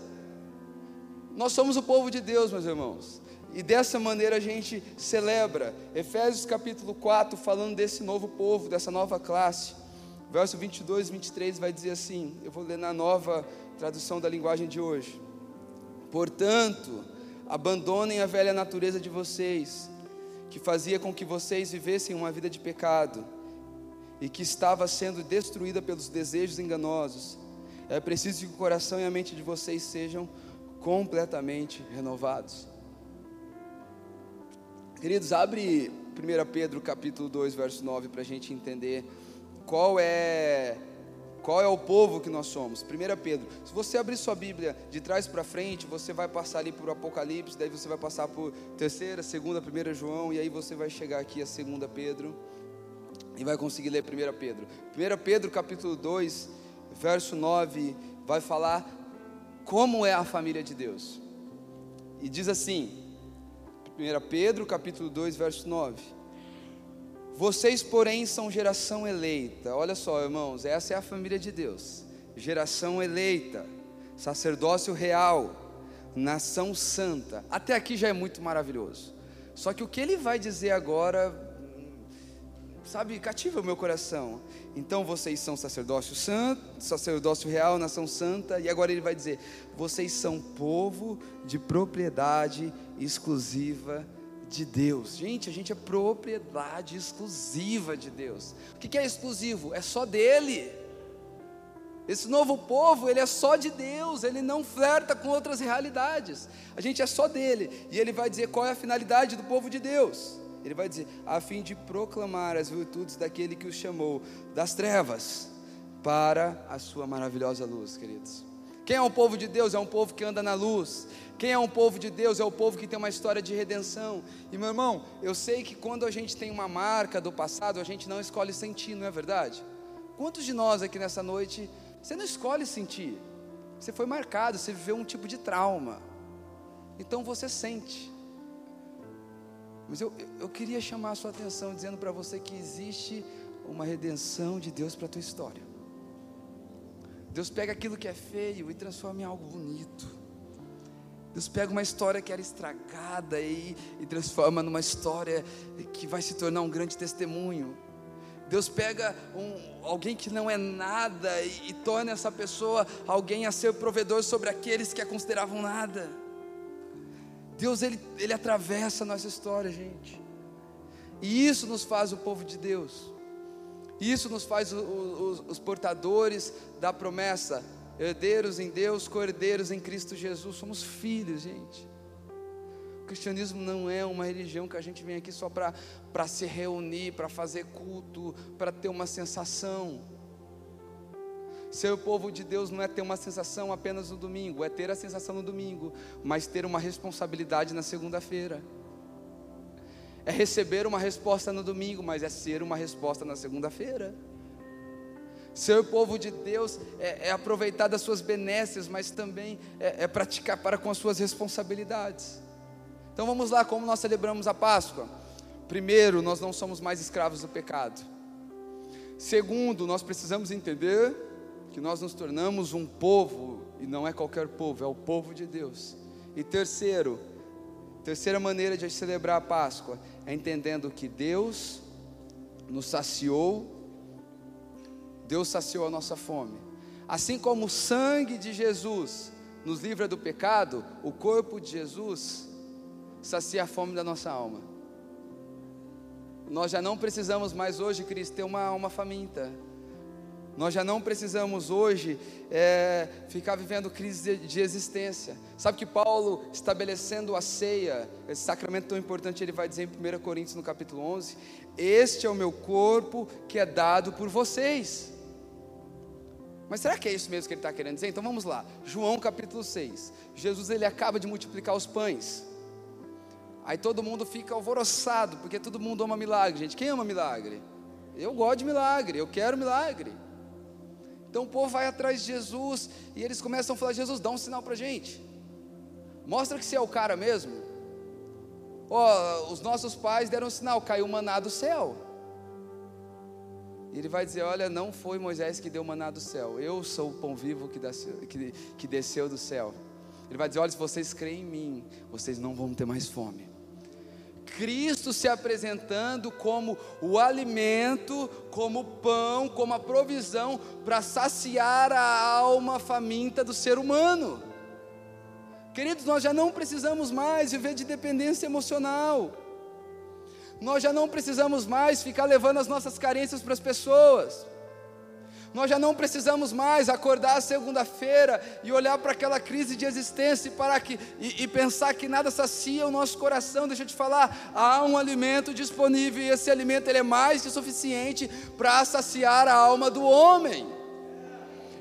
[SPEAKER 1] Nós somos o povo de Deus, meus irmãos. E dessa maneira a gente celebra. Efésios capítulo 4, falando desse novo povo, dessa nova classe. Verso 22 e 23 vai dizer assim: eu vou ler na nova tradução da linguagem de hoje. Portanto, abandonem a velha natureza de vocês que fazia com que vocês vivessem uma vida de pecado e que estava sendo destruída pelos desejos enganosos. É preciso que o coração e a mente de vocês sejam completamente renovados. Queridos, abre 1 Pedro capítulo 2, verso 9, para a gente entender qual é qual é o povo que nós somos? 1 Pedro. Se você abrir sua Bíblia de trás para frente, você vai passar ali por Apocalipse, daí você vai passar por terceira, segunda, primeira João, e aí você vai chegar aqui a segunda Pedro e vai conseguir ler 1 Pedro. 1 Pedro capítulo 2, verso 9, vai falar como é a família de Deus. E diz assim, 1 Pedro capítulo 2, verso 9. Vocês, porém, são geração eleita. Olha só, irmãos, essa é a família de Deus. Geração eleita, sacerdócio real, nação santa. Até aqui já é muito maravilhoso. Só que o que ele vai dizer agora, sabe, cativa o meu coração. Então vocês são sacerdócio santo, sacerdócio real, nação santa, e agora ele vai dizer: vocês são povo de propriedade exclusiva de Deus. Gente, a gente é propriedade exclusiva de Deus. O que é exclusivo? É só dele. Esse novo povo, ele é só de Deus, ele não flerta com outras realidades. A gente é só dele. E ele vai dizer qual é a finalidade do povo de Deus. Ele vai dizer: a fim de proclamar as virtudes daquele que os chamou das trevas para a sua maravilhosa luz, queridos. Quem é um povo de Deus? É um povo que anda na luz. Quem é um povo de Deus? É o povo que tem uma história de redenção. E meu irmão, eu sei que quando a gente tem uma marca do passado, a gente não escolhe sentir, não é verdade? Quantos de nós aqui nessa noite você não escolhe sentir. Você foi marcado, você viveu um tipo de trauma. Então você sente. Mas eu, eu queria chamar a sua atenção dizendo para você que existe uma redenção de Deus para a tua história. Deus pega aquilo que é feio e transforma em algo bonito. Deus pega uma história que era estragada e, e transforma numa história que vai se tornar um grande testemunho. Deus pega um, alguém que não é nada e, e torna essa pessoa alguém a ser provedor sobre aqueles que a consideravam nada. Deus ele, ele atravessa a nossa história, gente. E isso nos faz o povo de Deus. Isso nos faz os, os portadores da promessa, herdeiros em Deus, cordeiros em Cristo Jesus. Somos filhos, gente cristianismo não é uma religião que a gente vem aqui só para se reunir, para fazer culto, para ter uma sensação. Ser o povo de Deus não é ter uma sensação apenas no domingo, é ter a sensação no domingo, mas ter uma responsabilidade na segunda-feira. É receber uma resposta no domingo, mas é ser uma resposta na segunda-feira. Ser povo de Deus é, é, aproveitar das suas benesses, mas também é, é praticar para com as suas responsabilidades. Então vamos lá, como nós celebramos a Páscoa? Primeiro, nós não somos mais escravos do pecado. Segundo, nós precisamos entender que nós nos tornamos um povo, e não é qualquer povo, é o povo de Deus. E terceiro, terceira maneira de celebrar a Páscoa é entendendo que Deus nos saciou, Deus saciou a nossa fome. Assim como o sangue de Jesus nos livra do pecado, o corpo de Jesus sacia a fome da nossa alma. Nós já não precisamos mais hoje, Cristo, ter uma alma faminta. Nós já não precisamos hoje é, ficar vivendo crise de, de, existência. Sabe que Paulo, estabelecendo a ceia, esse sacramento tão importante, ele vai dizer em 1 Coríntios, no capítulo 11: Este é o meu corpo que é dado por vocês. Mas será que é isso mesmo que ele está querendo dizer? Então vamos lá, João capítulo 6. Jesus ele acaba de multiplicar os pães. Aí todo mundo fica alvoroçado, porque todo mundo ama milagre, gente. Quem ama milagre? Eu gosto de milagre, eu quero milagre. Então o povo vai atrás de Jesus e eles começam a falar: Jesus, dá um sinal para gente. Mostra que você é o cara mesmo. Ó, oh, os nossos pais deram um sinal, caiu maná do céu. E ele vai dizer: Olha, não foi Moisés que deu maná do céu, eu sou o pão vivo que que, que desceu do céu. Ele vai dizer: Olha, se vocês creem em mim, vocês não vão ter mais fome. Cristo se apresentando como o alimento, como o pão, como a provisão para saciar a alma faminta do ser humano. Queridos, nós já não precisamos mais viver de dependência emocional. Nós já não precisamos mais ficar levando as nossas carências para as pessoas. Nós já não precisamos mais acordar segunda-feira e olhar para aquela crise de existência e, parar aqui, e, e pensar que nada sacia o nosso coração. Deixa eu te falar, há um alimento disponível e esse alimento ele é mais que suficiente para saciar a alma do homem.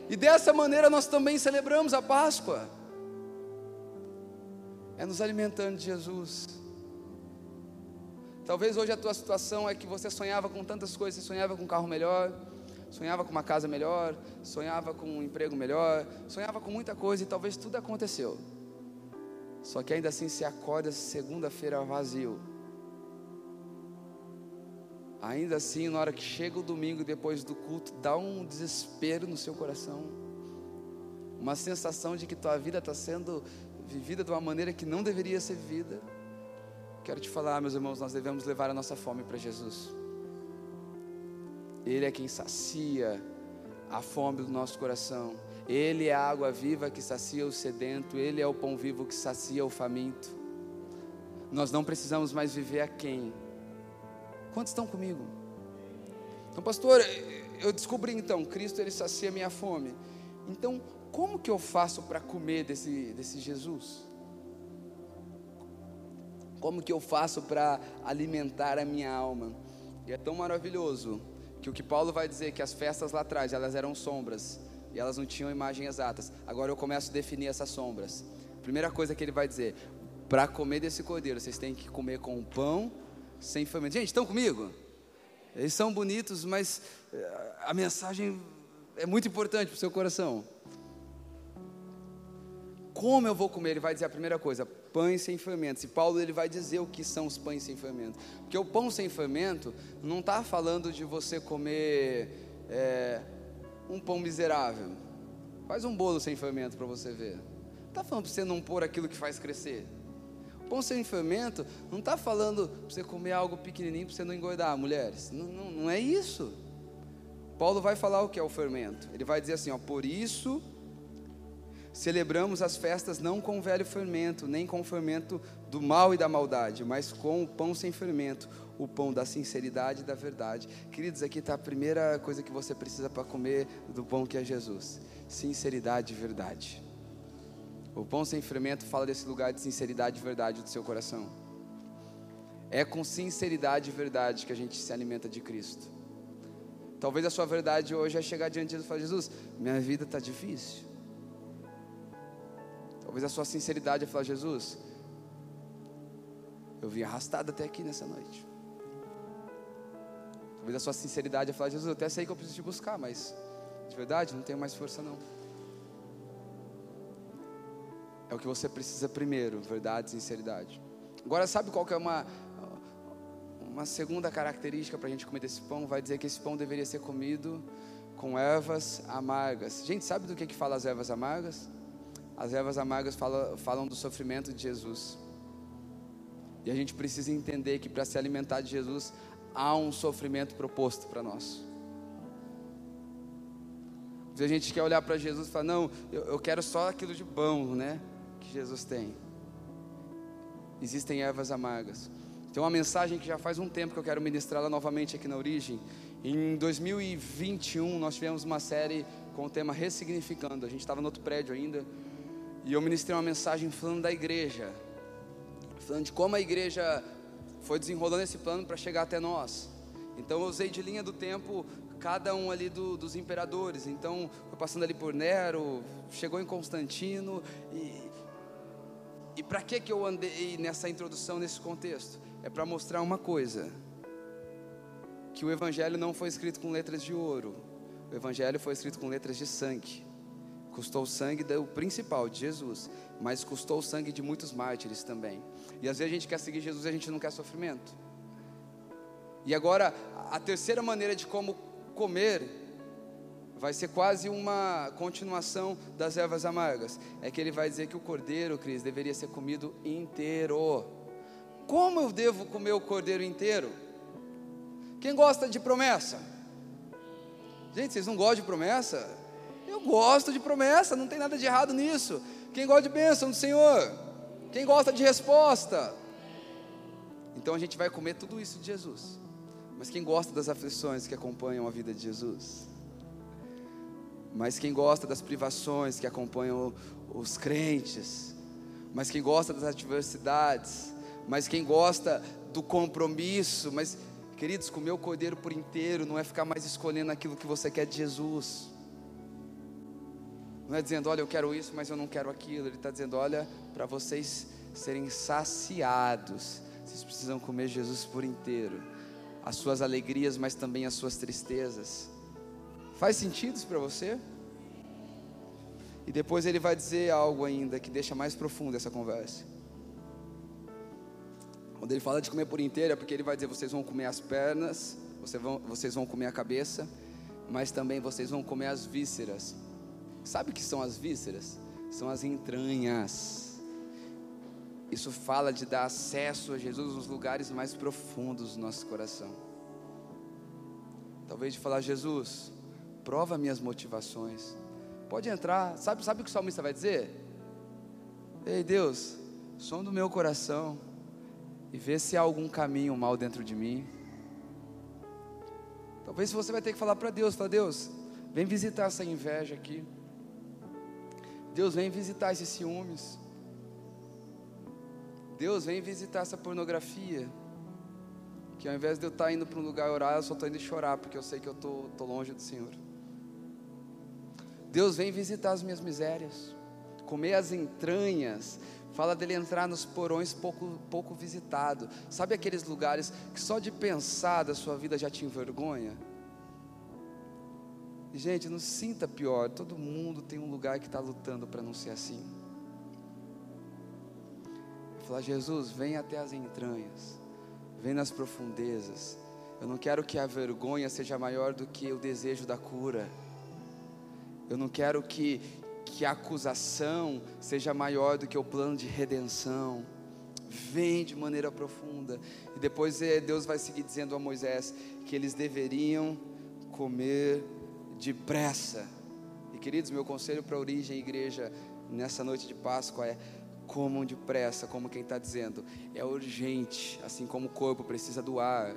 [SPEAKER 1] E dessa maneira nós também celebramos a Páscoa. É nos alimentando de Jesus. Talvez hoje a tua situação é que você sonhava com tantas coisas, você sonhava com um carro melhor, sonhava com uma casa melhor, sonhava com um emprego melhor, sonhava com muita coisa e talvez tudo aconteceu. Só que ainda assim se acorda segunda-feira vazio. Ainda assim, na hora que chega o domingo depois do culto, dá um desespero no seu coração. Uma sensação de que tua vida está sendo vivida de uma maneira que não deveria ser vivida. Quero te falar, meus irmãos, nós devemos levar a nossa fome para Jesus. Ele é quem sacia a fome do nosso coração. Ele é a água viva que sacia o sedento, Ele é o pão vivo que sacia o faminto. Nós não precisamos mais viver a quem? Quantos estão comigo? Então, pastor, eu descobri então, Cristo ele sacia minha fome. Então, como que eu faço para comer desse, desse Jesus? Como que eu faço para alimentar a minha alma? E é tão maravilhoso que o que Paulo vai dizer que as festas lá atrás, elas eram sombras e elas não tinham imagem exatas. Agora eu começo a definir essas sombras. Primeira coisa que ele vai dizer: para comer desse cordeiro, vocês têm que comer com pão sem fermento. Gente, estão comigo? Eles são bonitos, mas eh, a mensagem é muito importante para o seu coração. Como eu vou comer? Ele vai dizer a primeira coisa: pães sem fermento. E Paulo ele vai dizer o que são os pães sem fermento. Porque o pão sem fermento não está falando de você comer é, um pão miserável. Faz um bolo sem fermento para você ver. Está falando para você não pôr aquilo que faz crescer. O pão sem fermento não está falando para você comer algo pequenininho para você não engordar, mulheres. Não, não, não é isso. Paulo vai falar o que é o fermento. Ele vai dizer assim: ó, por isso Celebramos as festas não com o velho fermento, nem com o fermento do mal e da maldade, mas com o pão sem fermento, o pão da sinceridade e da verdade. Queridos, aqui está a primeira coisa que você precisa para comer do pão que é Jesus: sinceridade e verdade. O pão sem fermento fala desse lugar de sinceridade e verdade do seu coração. É com sinceridade e verdade que a gente se alimenta de Cristo. Talvez a sua verdade hoje é chegar diante de Jesus e falar: Jesus, minha vida está difícil. Talvez a sua sinceridade é falar: Jesus, eu vim arrastado até aqui nessa noite. Talvez a sua sinceridade é falar: Jesus, eu até sei que eu preciso te buscar, mas de verdade não tenho mais força não. É o que você precisa primeiro, verdade e sinceridade. Agora, sabe qual que é uma, uma segunda característica para a gente comer desse pão? Vai dizer que esse pão deveria ser comido com ervas amargas. Gente, sabe do que, que fala as ervas amargas? As ervas amargas falam, falam do sofrimento de Jesus. E a gente precisa entender que para se alimentar de Jesus, há um sofrimento proposto para nós. Se a gente quer olhar para Jesus e falar, não, eu, eu quero só aquilo de bom, né? Que Jesus tem. Existem ervas amargas. Tem uma mensagem que já faz um tempo que eu quero ministrá-la novamente aqui na Origem. Em 2021, nós tivemos uma série com o tema Ressignificando. A gente estava no outro prédio ainda. E eu ministrei uma mensagem falando da igreja, falando de como a igreja foi desenrolando esse plano para chegar até nós. Então eu usei de linha do tempo cada um ali do, dos imperadores. Então foi passando ali por Nero, chegou em Constantino e e para que que eu andei nessa introdução nesse contexto? É para mostrar uma coisa: que o evangelho não foi escrito com letras de ouro. O evangelho foi escrito com letras de sangue. Custou o sangue do principal, de Jesus, mas custou o sangue de muitos mártires também. E às vezes a gente quer seguir Jesus e a gente não quer sofrimento. E agora, a terceira maneira de como comer vai ser quase uma continuação das ervas amargas. É que ele vai dizer que o cordeiro, Cris, deveria ser comido inteiro. Como eu devo comer o cordeiro inteiro? Quem gosta de promessa? Gente, vocês não gostam de promessa? Eu gosto de promessa, não tem nada de errado nisso. Quem gosta de bênção do Senhor? Quem gosta de resposta? Então a gente vai comer tudo isso de Jesus. Mas quem gosta das aflições que acompanham a vida de Jesus? Mas quem gosta das privações que acompanham os crentes? Mas quem gosta das adversidades? Mas quem gosta do compromisso? Mas, queridos, comer o cordeiro por inteiro não é ficar mais escolhendo aquilo que você quer de Jesus. Não é dizendo, olha, eu quero isso, mas eu não quero aquilo. Ele está dizendo, olha, para vocês serem saciados, vocês precisam comer Jesus por inteiro. As suas alegrias, mas também as suas tristezas. Faz sentido isso para você? E depois ele vai dizer algo ainda que deixa mais profundo essa conversa. Quando ele fala de comer por inteiro, é porque ele vai dizer: vocês vão comer as pernas, vocês vão, vocês vão comer a cabeça, mas também vocês vão comer as vísceras. Sabe o que são as vísceras? São as entranhas. Isso fala de dar acesso a Jesus nos lugares mais profundos do nosso coração. Talvez de falar, Jesus, prova minhas motivações. Pode entrar. Sabe, sabe o que o salmista vai dizer? Ei Deus, som do meu coração e vê se há algum caminho mal dentro de mim. Talvez você vai ter que falar para Deus, falar, Deus, vem visitar essa inveja aqui. Deus vem visitar esses ciúmes. Deus vem visitar essa pornografia. Que ao invés de eu estar indo para um lugar orar, eu só estou indo chorar, porque eu sei que eu estou tô longe do Senhor. Deus vem visitar as minhas misérias, comer as entranhas. Fala dele entrar nos porões pouco, pouco visitado. Sabe aqueles lugares que só de pensar da sua vida já te envergonha? Gente, não se sinta pior. Todo mundo tem um lugar que está lutando para não ser assim. Falar, Jesus, vem até as entranhas, vem nas profundezas. Eu não quero que a vergonha seja maior do que o desejo da cura. Eu não quero que, que a acusação seja maior do que o plano de redenção. Vem de maneira profunda. E depois eh, Deus vai seguir dizendo a Moisés que eles deveriam comer depressa. E queridos, meu conselho para a origem igreja nessa noite de Páscoa é comam depressa, como quem está dizendo, é urgente, assim como o corpo precisa do ar,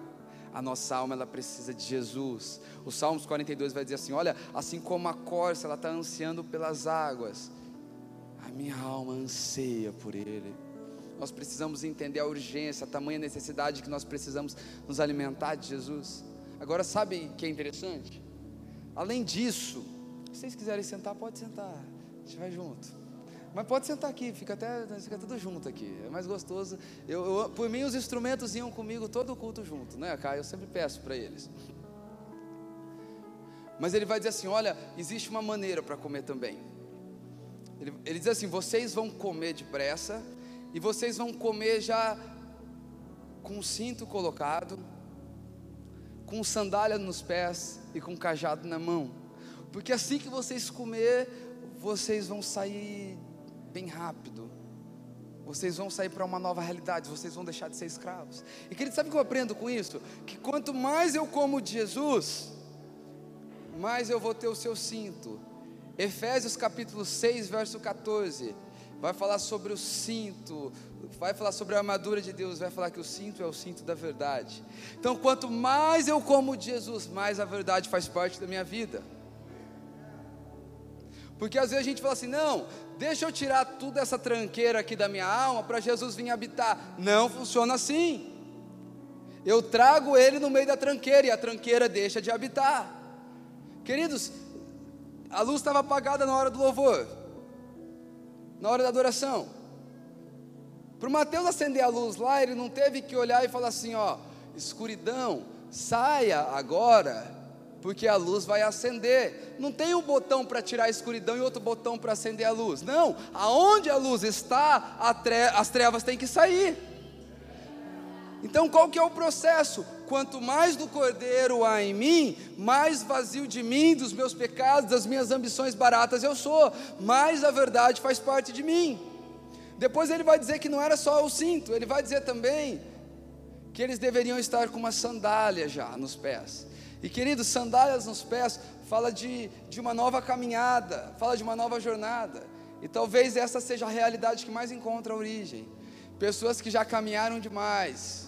[SPEAKER 1] a nossa alma ela precisa de Jesus. O Salmos 42 vai dizer assim: Olha, assim como a corça ela está ansiando pelas águas, a minha alma anseia por Ele. Nós precisamos entender a urgência, a tamanha necessidade que nós precisamos nos alimentar de Jesus. Agora, sabe que é interessante? Além disso, se vocês quiserem sentar, pode sentar, a gente vai junto. Mas pode sentar aqui, fica até fica tudo junto aqui. É mais gostoso. Eu, eu, por mim, os instrumentos iam comigo todo o culto junto, né, Caio? Eu sempre peço para eles. Mas ele vai dizer assim: olha, existe uma maneira para comer também. Ele, ele diz assim: vocês vão comer depressa, e vocês vão comer já com o cinto colocado, com sandália nos pés e com cajado na mão. Porque assim que vocês comer, vocês vão sair bem rápido. Vocês vão sair para uma nova realidade, vocês vão deixar de ser escravos. E querido, sabe o que eu aprendo com isso? Que quanto mais eu como de Jesus, mais eu vou ter o seu cinto. Efésios capítulo 6, verso 14, vai falar sobre o cinto, vai falar sobre a armadura de Deus, vai falar que o cinto é o cinto da verdade. Então, quanto mais eu como de Jesus, mais a verdade faz parte da minha vida. Porque às vezes a gente fala assim: não, deixa eu tirar tudo essa tranqueira aqui da minha alma para Jesus vir habitar. Não funciona assim. Eu trago ele no meio da tranqueira e a tranqueira deixa de habitar. Queridos, a luz estava apagada na hora do louvor, na hora da adoração. Para o Mateus acender a luz lá, ele não teve que olhar e falar assim: ó, escuridão, saia agora porque a luz vai acender. Não tem um botão para tirar a escuridão e outro botão para acender a luz. Não, aonde a luz está, as trevas têm que sair. Então qual que é o processo? Quanto mais do Cordeiro há em mim, mais vazio de mim, dos meus pecados, das minhas ambições baratas eu sou, mais a verdade faz parte de mim. Depois ele vai dizer que não era só o cinto, ele vai dizer também que eles deveriam estar com uma sandália já nos pés. E queridos, sandálias nos pés fala de, de uma nova caminhada, fala de uma nova jornada. E talvez essa seja a realidade que mais encontra a origem. Pessoas que já caminharam demais,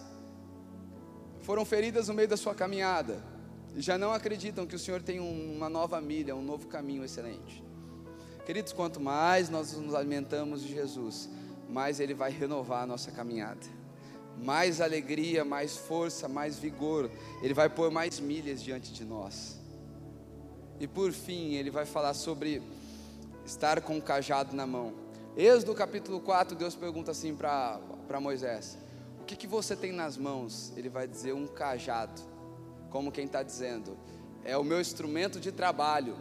[SPEAKER 1] foram feridas no meio da sua caminhada, e já não acreditam que o Senhor tem uma nova milha, um novo caminho excelente. Queridos, quanto mais nós nos alimentamos de Jesus, mais Ele vai renovar a nossa caminhada mais alegria, mais força, mais vigor. Ele vai pôr mais milhas diante de nós. E por fim, ele vai falar sobre estar com o cajado na mão. Êxodo capítulo 4, Deus pergunta assim para Moisés: que, que você tem nas mãos? Ele vai dizer: Um cajado. Como quem está dizendo: É o meu instrumento de trabalho.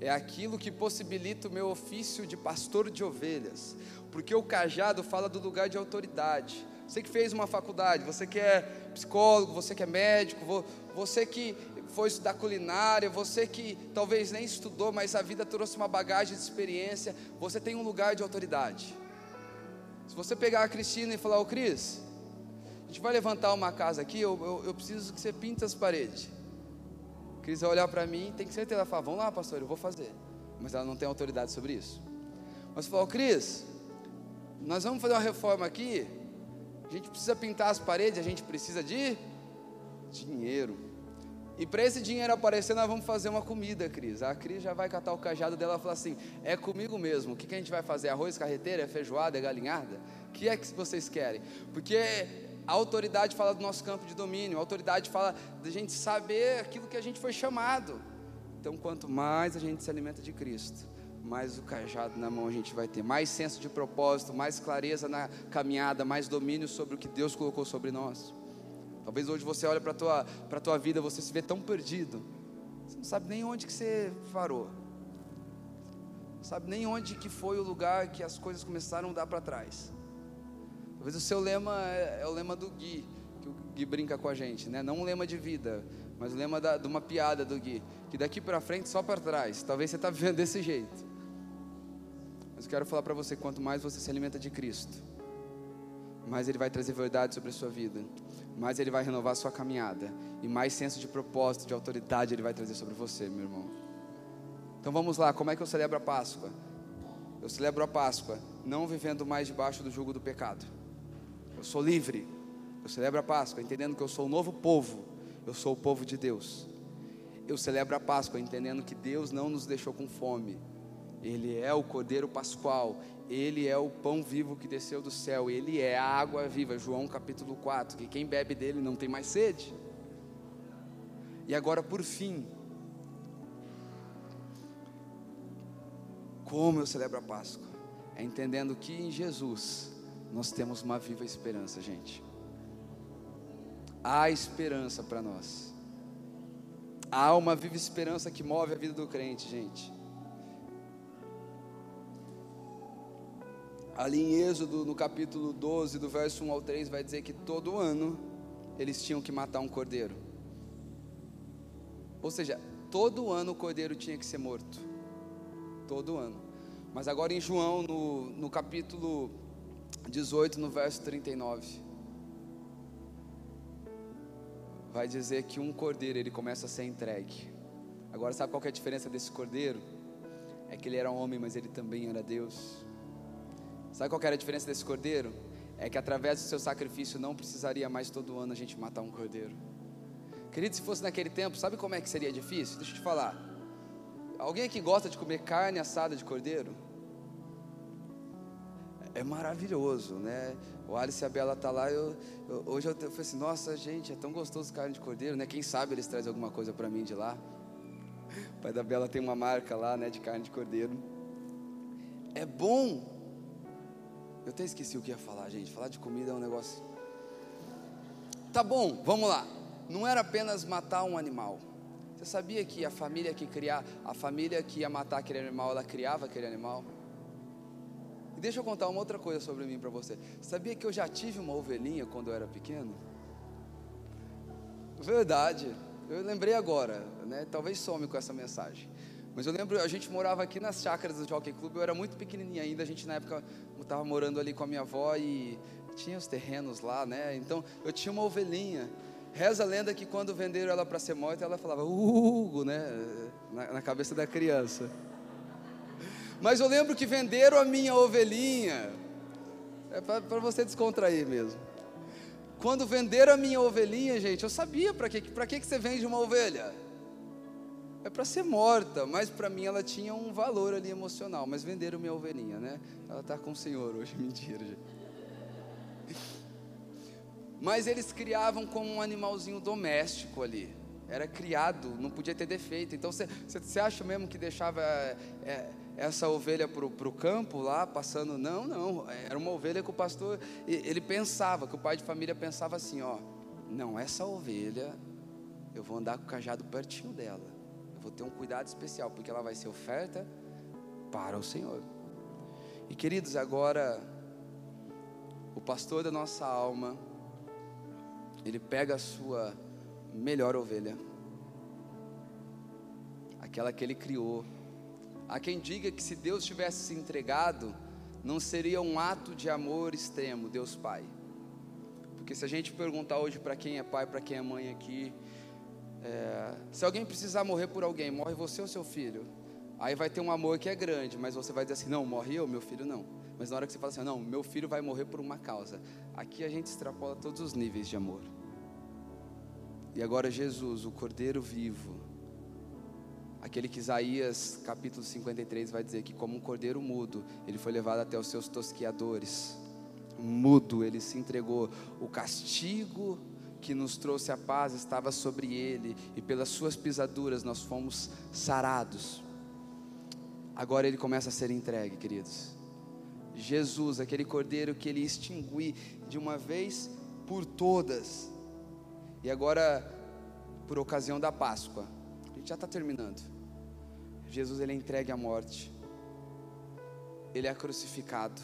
[SPEAKER 1] É aquilo que possibilita o meu ofício de pastor de ovelhas porque o cajado fala do lugar de autoridade. Você que fez uma faculdade, você que é psicólogo, você que é médico, você que foi estudar culinária, você que talvez nem estudou, mas a vida trouxe uma bagagem de experiência, você tem um lugar de autoridade. Se você pegar a Cristina e falar, ô Cris, a gente vai levantar uma casa aqui, eu, eu, eu preciso que você pinte as paredes. Cris vai olhar para mim, tem que certeza, ela fala, vamos lá pastor, eu vou fazer. Mas ela não tem autoridade sobre isso. Mas você fala, ô Cris, nós vamos fazer uma reforma aqui. A gente precisa pintar as paredes, a gente precisa de dinheiro. E para esse dinheiro aparecer, nós vamos fazer uma comida, Cris. A Cris já vai catar o cajado dela e falar assim: é comigo mesmo. O que, que a gente vai fazer? Arroz, carreteira, é feijoada, é galinhada? O que é que vocês querem? Porque a autoridade fala do nosso campo de domínio, a autoridade fala da gente saber aquilo que a gente foi chamado. Então, quanto mais a gente se alimenta de Cristo, mais o cajado na mão a gente vai ter, mais senso de propósito, mais clareza na caminhada, mais domínio sobre o que Deus colocou sobre nós. Talvez hoje você olhe para a tua, tua vida, você se vê tão perdido. Você não sabe nem onde que você parou. Não sabe nem onde que foi o lugar que as coisas começaram a dar para trás. Talvez o seu lema é, é, o lema do Gui, que o Gui brinca com a gente, né? Não um lema de vida, mas o lema da, de uma piada do Gui, que daqui para frente só para trás. Talvez você está vivendo desse jeito. Mas eu quero falar para você, quanto mais você se alimenta de Cristo, mais Ele vai trazer verdade sobre a sua vida mais Ele vai renovar a sua caminhada. E mais senso de propósito, de autoridade Ele vai trazer sobre você, meu irmão. Então vamos lá, como é que eu celebro a Páscoa? Eu celebro a Páscoa não vivendo mais debaixo do jugo do pecado. Eu sou livre. Eu celebro a Páscoa entendendo que eu sou o novo povo. Eu sou o povo de Deus. Eu celebro a Páscoa entendendo que Deus não nos deixou com fome. Ele é o Cordeiro Pascual, ele é o pão vivo que desceu do céu, ele é a água viva. João capítulo 4, que quem bebe dele não tem mais sede. E agora, por fim, como eu celebro a Páscoa? É entendendo que em Jesus nós temos uma viva esperança, gente. Há esperança para nós. Há uma viva esperança que move a vida do crente, gente. Ali em Êxodo, no capítulo 12, do verso 1 ao 3, vai dizer que todo ano eles tinham que matar um cordeiro. Ou seja, todo ano o cordeiro tinha que ser morto. Todo ano. Mas agora em João, no, no capítulo 18, no verso 39, vai dizer que um cordeiro ele começa a ser entregue. Agora sabe qual é a diferença desse cordeiro? É que ele era homem, mas ele também era Deus. Sabe qual era a diferença desse cordeiro? É que através do seu sacrifício não precisaria mais todo ano a gente matar um cordeiro. Querido, se fosse naquele tempo, sabe como é que seria difícil? Deixa eu te falar. Alguém aqui gosta de comer carne assada de cordeiro? É maravilhoso, né? O Alice e a Bela tá lá. Eu, eu, hoje eu, eu falei assim: Nossa, gente, é tão gostoso carne de cordeiro, né? Quem sabe eles trazem alguma coisa para mim de lá. O pai da Bela tem uma marca lá, né, de carne de cordeiro. É bom eu até esqueci o que ia falar, gente. Falar de comida é um negócio. Tá bom, vamos lá. Não era apenas matar um animal. Você sabia que a família que criar, a família que ia matar aquele animal, ela criava aquele animal? E deixa eu contar uma outra coisa sobre mim para você. Sabia que eu já tive uma ovelhinha quando eu era pequeno? Verdade. Eu lembrei agora, né? Talvez some com essa mensagem. Mas eu lembro, a gente morava aqui nas chácaras do Jockey Club, eu era muito pequenininha ainda, a gente na época estava morando ali com a minha avó e tinha os terrenos lá, né? Então eu tinha uma ovelhinha. Reza a lenda que quando venderam ela para ser morta, ela falava Hugo, né? Na, na cabeça da criança. Mas eu lembro que venderam a minha ovelhinha. É para você descontrair mesmo. Quando venderam a minha ovelhinha, gente, eu sabia para que, que, que você vende uma ovelha é para ser morta, mas para mim ela tinha um valor ali emocional. Mas venderam minha ovelhinha, né? Ela está com o Senhor hoje, mentira, gente. Mas eles criavam como um animalzinho doméstico ali. Era criado, não podia ter defeito. Então você, acha mesmo que deixava é, essa ovelha para o campo lá, passando? Não, não. Era uma ovelha que o pastor, ele pensava, que o pai de família pensava assim: ó, não, essa ovelha, eu vou andar com o cajado pertinho dela vou ter um cuidado especial, porque ela vai ser oferta para o Senhor. E queridos, agora, o pastor da nossa alma, ele pega a sua melhor ovelha, aquela que ele criou. Há quem diga que se Deus tivesse se entregado, não seria um ato de amor extremo, Deus Pai. Porque se a gente perguntar hoje para quem é pai, para quem é mãe aqui, é, se alguém precisar morrer por alguém, morre você ou seu filho. Aí vai ter um amor que é grande, mas você vai dizer assim: não, morre eu, meu filho não. Mas na hora que você fala assim: não, meu filho vai morrer por uma causa. Aqui a gente extrapola todos os níveis de amor. E agora Jesus, o Cordeiro vivo, aquele que Isaías capítulo 53 vai dizer que, como um cordeiro mudo, ele foi levado até os seus tosquiadores. Mudo, ele se entregou. O castigo que nos trouxe a paz estava sobre ele, e pelas suas pisaduras nós fomos sarados. Agora ele começa a ser entregue, queridos. Jesus, aquele cordeiro que ele extingui de uma vez por todas. E agora, por ocasião da Páscoa, a gente já está terminando. Jesus ele é entregue à morte, ele é crucificado.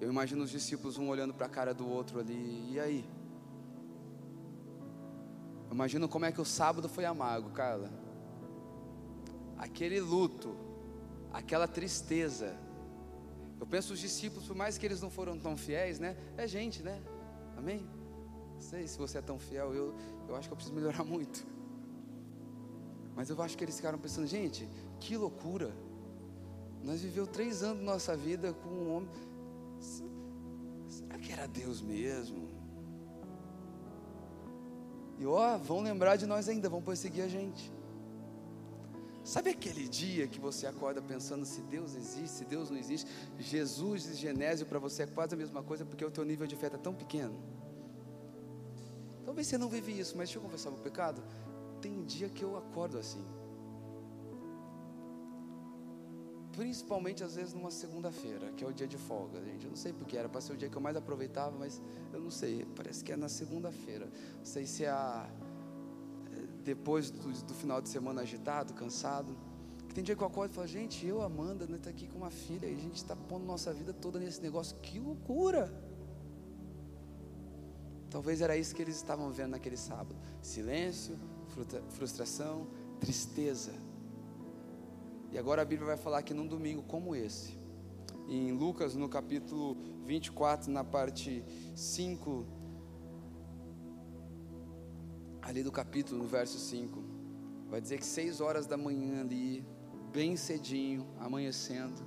[SPEAKER 1] Eu imagino os discípulos um olhando para a cara do outro ali, e aí? Eu imagino como é que o sábado foi amargo, Carla. Aquele luto, aquela tristeza. Eu penso os discípulos, por mais que eles não foram tão fiéis, né? É gente, né? Amém? Não sei se você é tão fiel, eu, eu acho que eu preciso melhorar muito. Mas eu acho que eles ficaram pensando, gente, que loucura. Nós vivemos três anos da nossa vida com um homem. Será que era Deus mesmo? E ó, vão lembrar de nós ainda, vão perseguir a gente. Sabe aquele dia que você acorda pensando se Deus existe, se Deus não existe? Jesus e Genésio para você é quase a mesma coisa porque o teu nível de fé está tão pequeno. Talvez você não vive isso, mas deixa eu confessar o pecado tem dia que eu acordo assim. Principalmente às vezes numa segunda-feira, que é o dia de folga, gente. Eu não sei porque era para ser o dia que eu mais aproveitava, mas eu não sei. Parece que é na segunda-feira. Não sei se é a, é, depois do, do, final de semana agitado, cansado. Que tem dia que eu acordo e falo, gente, eu, Amanda, né, tá aqui com uma filha e a gente está pondo nossa vida toda nesse negócio. Que loucura! Talvez era isso que eles estavam vendo naquele sábado: silêncio, frustração, tristeza. E agora a Bíblia vai falar que num domingo como esse, em Lucas, no capítulo 24, na parte 5, ali do capítulo, no verso 5, vai dizer que seis horas da manhã ali, bem cedinho, amanhecendo,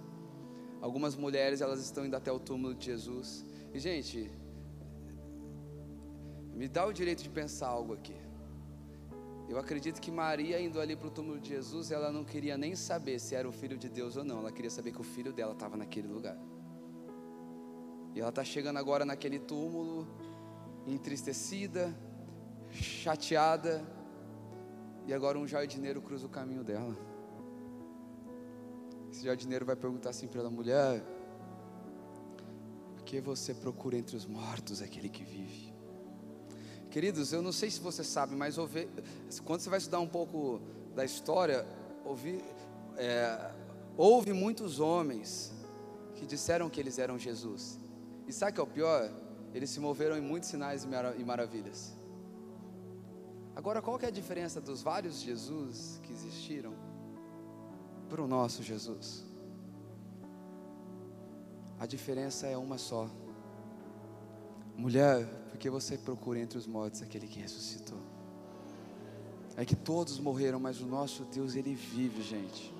[SPEAKER 1] algumas mulheres elas estão indo até o túmulo de Jesus. E gente, me dá o direito de pensar algo aqui. Eu acredito que Maria, indo ali para o túmulo de Jesus, ela não queria nem saber se era o filho de Deus ou não, ela queria saber que o filho dela estava naquele lugar. E ela está chegando agora naquele túmulo, entristecida, chateada, e agora um jardineiro cruza o caminho dela. Esse jardineiro vai perguntar assim para ela: mulher, por que você procura entre os mortos aquele que vive? Queridos, eu não sei se você sabe, mas ouve, quando você vai estudar um pouco da história, ouvi, é, houve muitos homens que disseram que eles eram Jesus. E sabe o que é o pior? Eles se moveram em muitos sinais e maravilhas. Agora, qual que é a diferença dos vários Jesus que existiram para o nosso Jesus? A diferença é uma só. Mulher, porque você procura entre os mortos aquele que ressuscitou. É que todos morreram, mas o nosso Deus, ele vive, gente.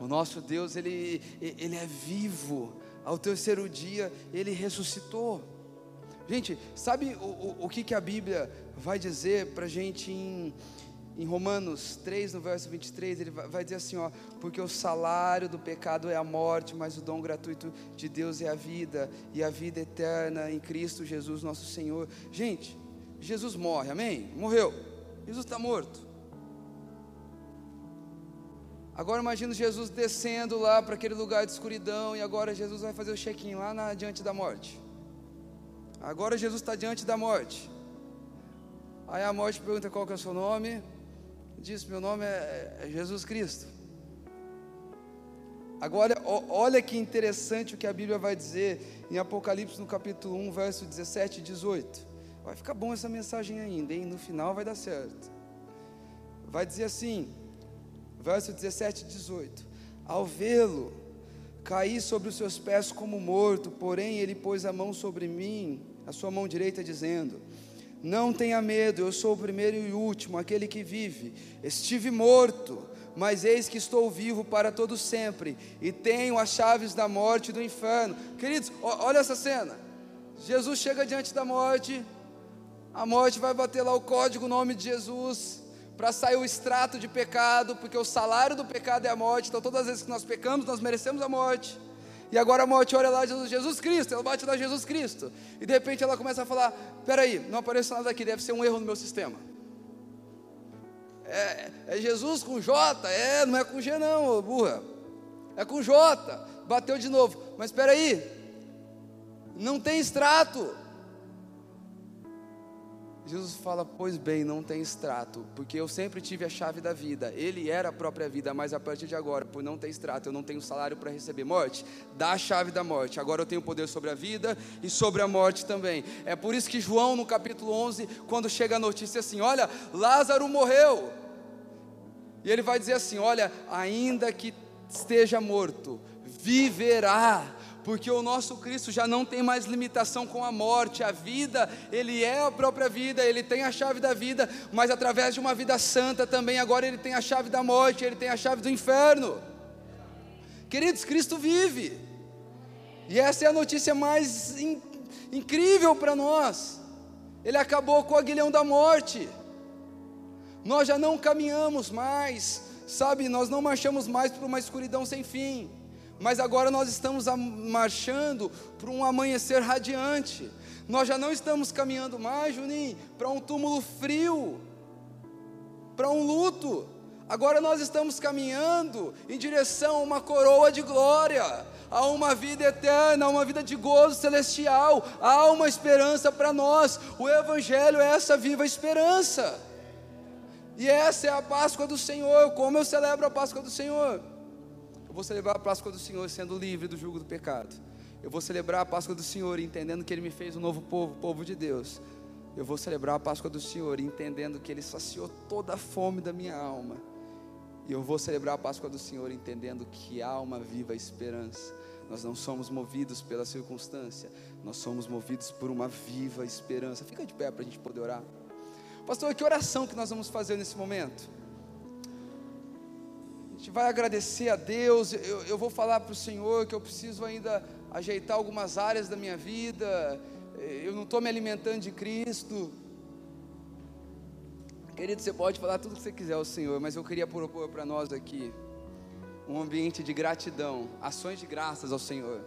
[SPEAKER 1] O nosso Deus, ele, ele é vivo. Ao terceiro dia, ele ressuscitou. Gente, sabe o, o, o que, que a Bíblia vai dizer para a gente em, em Romanos 3, no verso 23, ele vai dizer assim: ó, porque o salário do pecado é a morte, mas o dom gratuito de Deus é a vida, e a vida eterna em Cristo Jesus, nosso Senhor. Gente, Jesus morre, amém? Morreu, Jesus está morto. Agora imagina Jesus descendo lá para aquele lugar de escuridão, e agora Jesus vai fazer o check-in lá na, diante da morte. Agora Jesus está diante da morte. Aí a morte pergunta qual que é o seu nome disse: Meu nome é, é Jesus Cristo. Agora, olha que interessante o que a Bíblia vai dizer em Apocalipse, no capítulo 1, verso 17 e 18. Vai ficar bom essa mensagem ainda, hein? No final vai dar certo. Vai dizer assim, verso 17 e 18: Ao vê-lo, caí sobre os seus pés como morto, porém ele pôs a mão sobre mim, a sua mão direita, dizendo: não tenha medo, eu sou o primeiro e o último, aquele que vive. Estive morto, mas eis que estou vivo para todo sempre, e tenho as chaves da morte e do inferno. Queridos, olha essa cena. Jesus chega diante da morte, a morte vai bater lá o código, o nome de Jesus, para sair o extrato de pecado, porque o salário do pecado é a morte, então todas as vezes que nós pecamos, nós merecemos a morte. E agora a morte olha lá Jesus, Jesus Cristo, ela bate lá Jesus Cristo. E de repente ela começa a falar: peraí, não apareceu nada aqui, deve ser um erro no meu sistema. É, é Jesus com J, é, não é com G não, burra. É com J. Bateu de novo. Mas espera aí. Não tem extrato. Jesus fala: Pois bem, não tem extrato, porque eu sempre tive a chave da vida. Ele era a própria vida, mas a partir de agora, por não ter extrato, eu não tenho salário para receber morte. Dá a chave da morte. Agora eu tenho poder sobre a vida e sobre a morte também. É por isso que João, no capítulo 11, quando chega a notícia assim: Olha, Lázaro morreu. E ele vai dizer assim: Olha, ainda que esteja morto, viverá porque o nosso Cristo já não tem mais limitação com a morte, a vida, Ele é a própria vida, Ele tem a chave da vida, mas através de uma vida santa também, agora Ele tem a chave da morte, Ele tem a chave do inferno. Queridos, Cristo vive, e essa é a notícia mais in, incrível para nós. Ele acabou com o aguilhão da morte, nós já não caminhamos mais, sabe, nós não marchamos mais por uma escuridão sem fim mas agora nós estamos marchando para um amanhecer radiante. Nós já não estamos caminhando mais, Juninho, para um túmulo frio, para um luto. Agora nós estamos caminhando em direção a uma coroa de glória, a uma vida eterna, a uma vida de gozo celestial. Há uma esperança para nós. O Evangelho é essa viva esperança. E essa é a Páscoa do Senhor. Como eu celebro a Páscoa do Senhor? Eu vou celebrar a Páscoa do Senhor sendo livre do jugo do pecado. Eu vou celebrar a Páscoa do Senhor entendendo que Ele me fez um novo povo, povo de Deus. Eu vou celebrar a Páscoa do Senhor entendendo que Ele saciou toda a fome da minha alma. E eu vou celebrar a Páscoa do Senhor entendendo que há uma viva esperança. Nós não somos movidos pela circunstância, nós somos movidos por uma viva esperança. Fica de pé para a gente poder orar. Pastor, que oração que nós vamos fazer nesse momento? Gente vai agradecer a Deus. Eu, eu vou falar para o Senhor que eu preciso ainda ajeitar algumas áreas da minha vida. Eu não estou me alimentando de Cristo. Querido, você pode falar tudo o que você quiser ao Senhor, mas eu queria propor para nós aqui um ambiente de gratidão, ações de graças ao Senhor,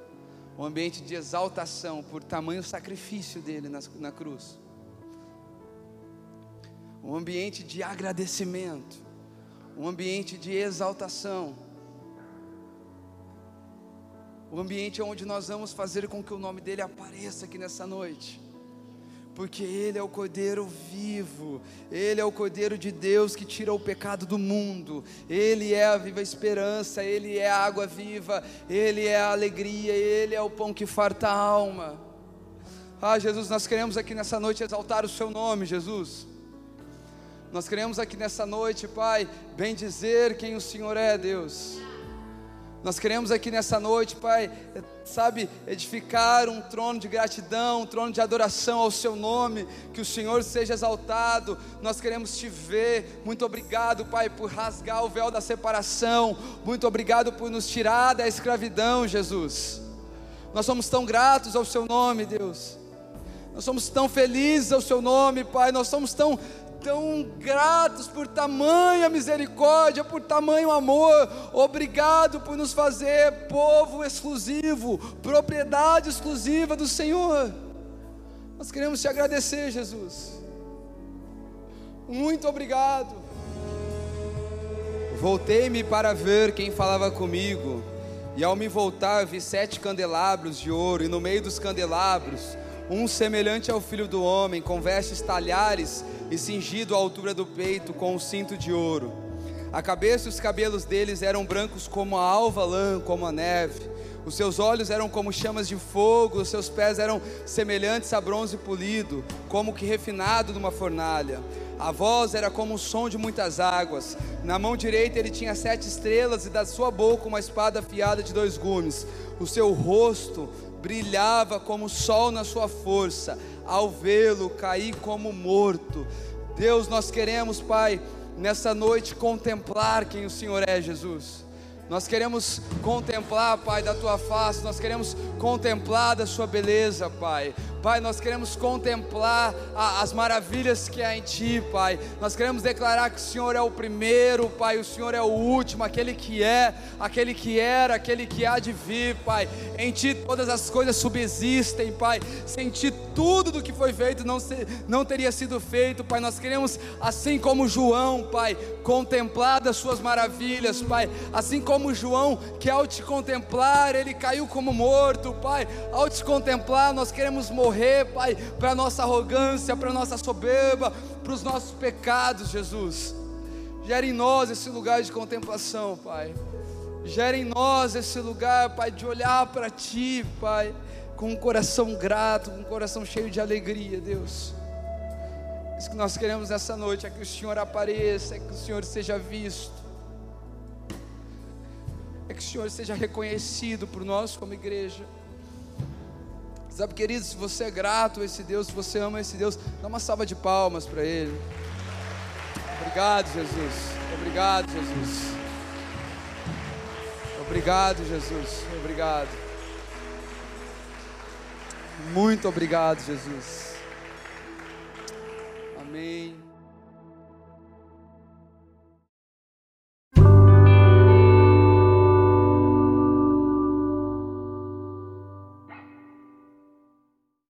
[SPEAKER 1] um ambiente de exaltação por tamanho sacrifício dele na, na cruz, um ambiente de agradecimento um ambiente de exaltação, o um ambiente onde nós vamos fazer com que o nome dele apareça aqui nessa noite, porque Ele é o Cordeiro vivo, Ele é o Cordeiro de Deus que tira o pecado do mundo, Ele é a viva esperança, Ele é a água viva, Ele é a alegria, Ele é o pão que farta a alma. Ah, Jesus, nós queremos aqui nessa noite exaltar o Seu nome, Jesus. Nós queremos aqui nessa noite, Pai, bem dizer quem o Senhor é, Deus. Nós queremos aqui nessa noite, Pai, sabe, edificar um trono de gratidão, um trono de adoração ao Seu nome, que o Senhor seja exaltado. Nós queremos te ver. Muito obrigado, Pai, por rasgar o véu da separação. Muito obrigado por nos tirar da escravidão, Jesus. Nós somos tão gratos ao Seu nome, Deus. Nós somos tão felizes ao Seu nome, Pai. Nós somos tão tão gratos por tamanha misericórdia, por tamanho amor. Obrigado por nos fazer povo exclusivo, propriedade exclusiva do Senhor. Nós queremos te agradecer, Jesus. Muito obrigado. Voltei-me para ver quem falava comigo, e ao me voltar vi sete candelabros de ouro, e no meio dos candelabros, um semelhante ao filho do homem, com vestes talhares e cingido à altura do peito com um cinto de ouro. A cabeça e os cabelos deles eram brancos como a alva lã, como a neve. Os seus olhos eram como chamas de fogo, os seus pés eram semelhantes a bronze polido, como que refinado numa fornalha. A voz era como o som de muitas águas. Na mão direita ele tinha sete estrelas e da sua boca uma espada afiada de dois gumes. O seu rosto brilhava como o sol na sua força ao vê-lo cair como morto. Deus, nós queremos, Pai, nessa noite contemplar quem o Senhor é, Jesus. Nós queremos contemplar, Pai, da tua face, nós queremos contemplar da Sua beleza, Pai. Pai, nós queremos contemplar a, as maravilhas que há em Ti, Pai. Nós queremos declarar que o Senhor é o primeiro, Pai, o Senhor é o último, aquele que é, aquele que era, aquele que há de vir, Pai. Em Ti todas as coisas subsistem, Pai. Sem Ti tudo do que foi feito não, se, não teria sido feito, Pai. Nós queremos, assim como João, Pai, contemplar das Suas maravilhas, Pai. Assim como João, que ao te contemplar, ele caiu como morto, Pai. Ao te contemplar, nós queremos morrer morrer, Pai, para nossa arrogância, para nossa soberba, para os nossos pecados, Jesus. Gera em nós esse lugar de contemplação, Pai. Gera em nós esse lugar, Pai, de olhar para Ti, Pai, com um coração grato, com um coração cheio de alegria, Deus. Isso que nós queremos nessa noite é que o Senhor apareça, é que o Senhor seja visto, é que o Senhor seja reconhecido por nós como igreja. Sabe, querido, se você é grato a esse Deus, se você ama esse Deus, dá uma salva de palmas para Ele. Obrigado, Jesus. Obrigado, Jesus. Obrigado, Jesus. Obrigado. Muito obrigado, Jesus. Amém.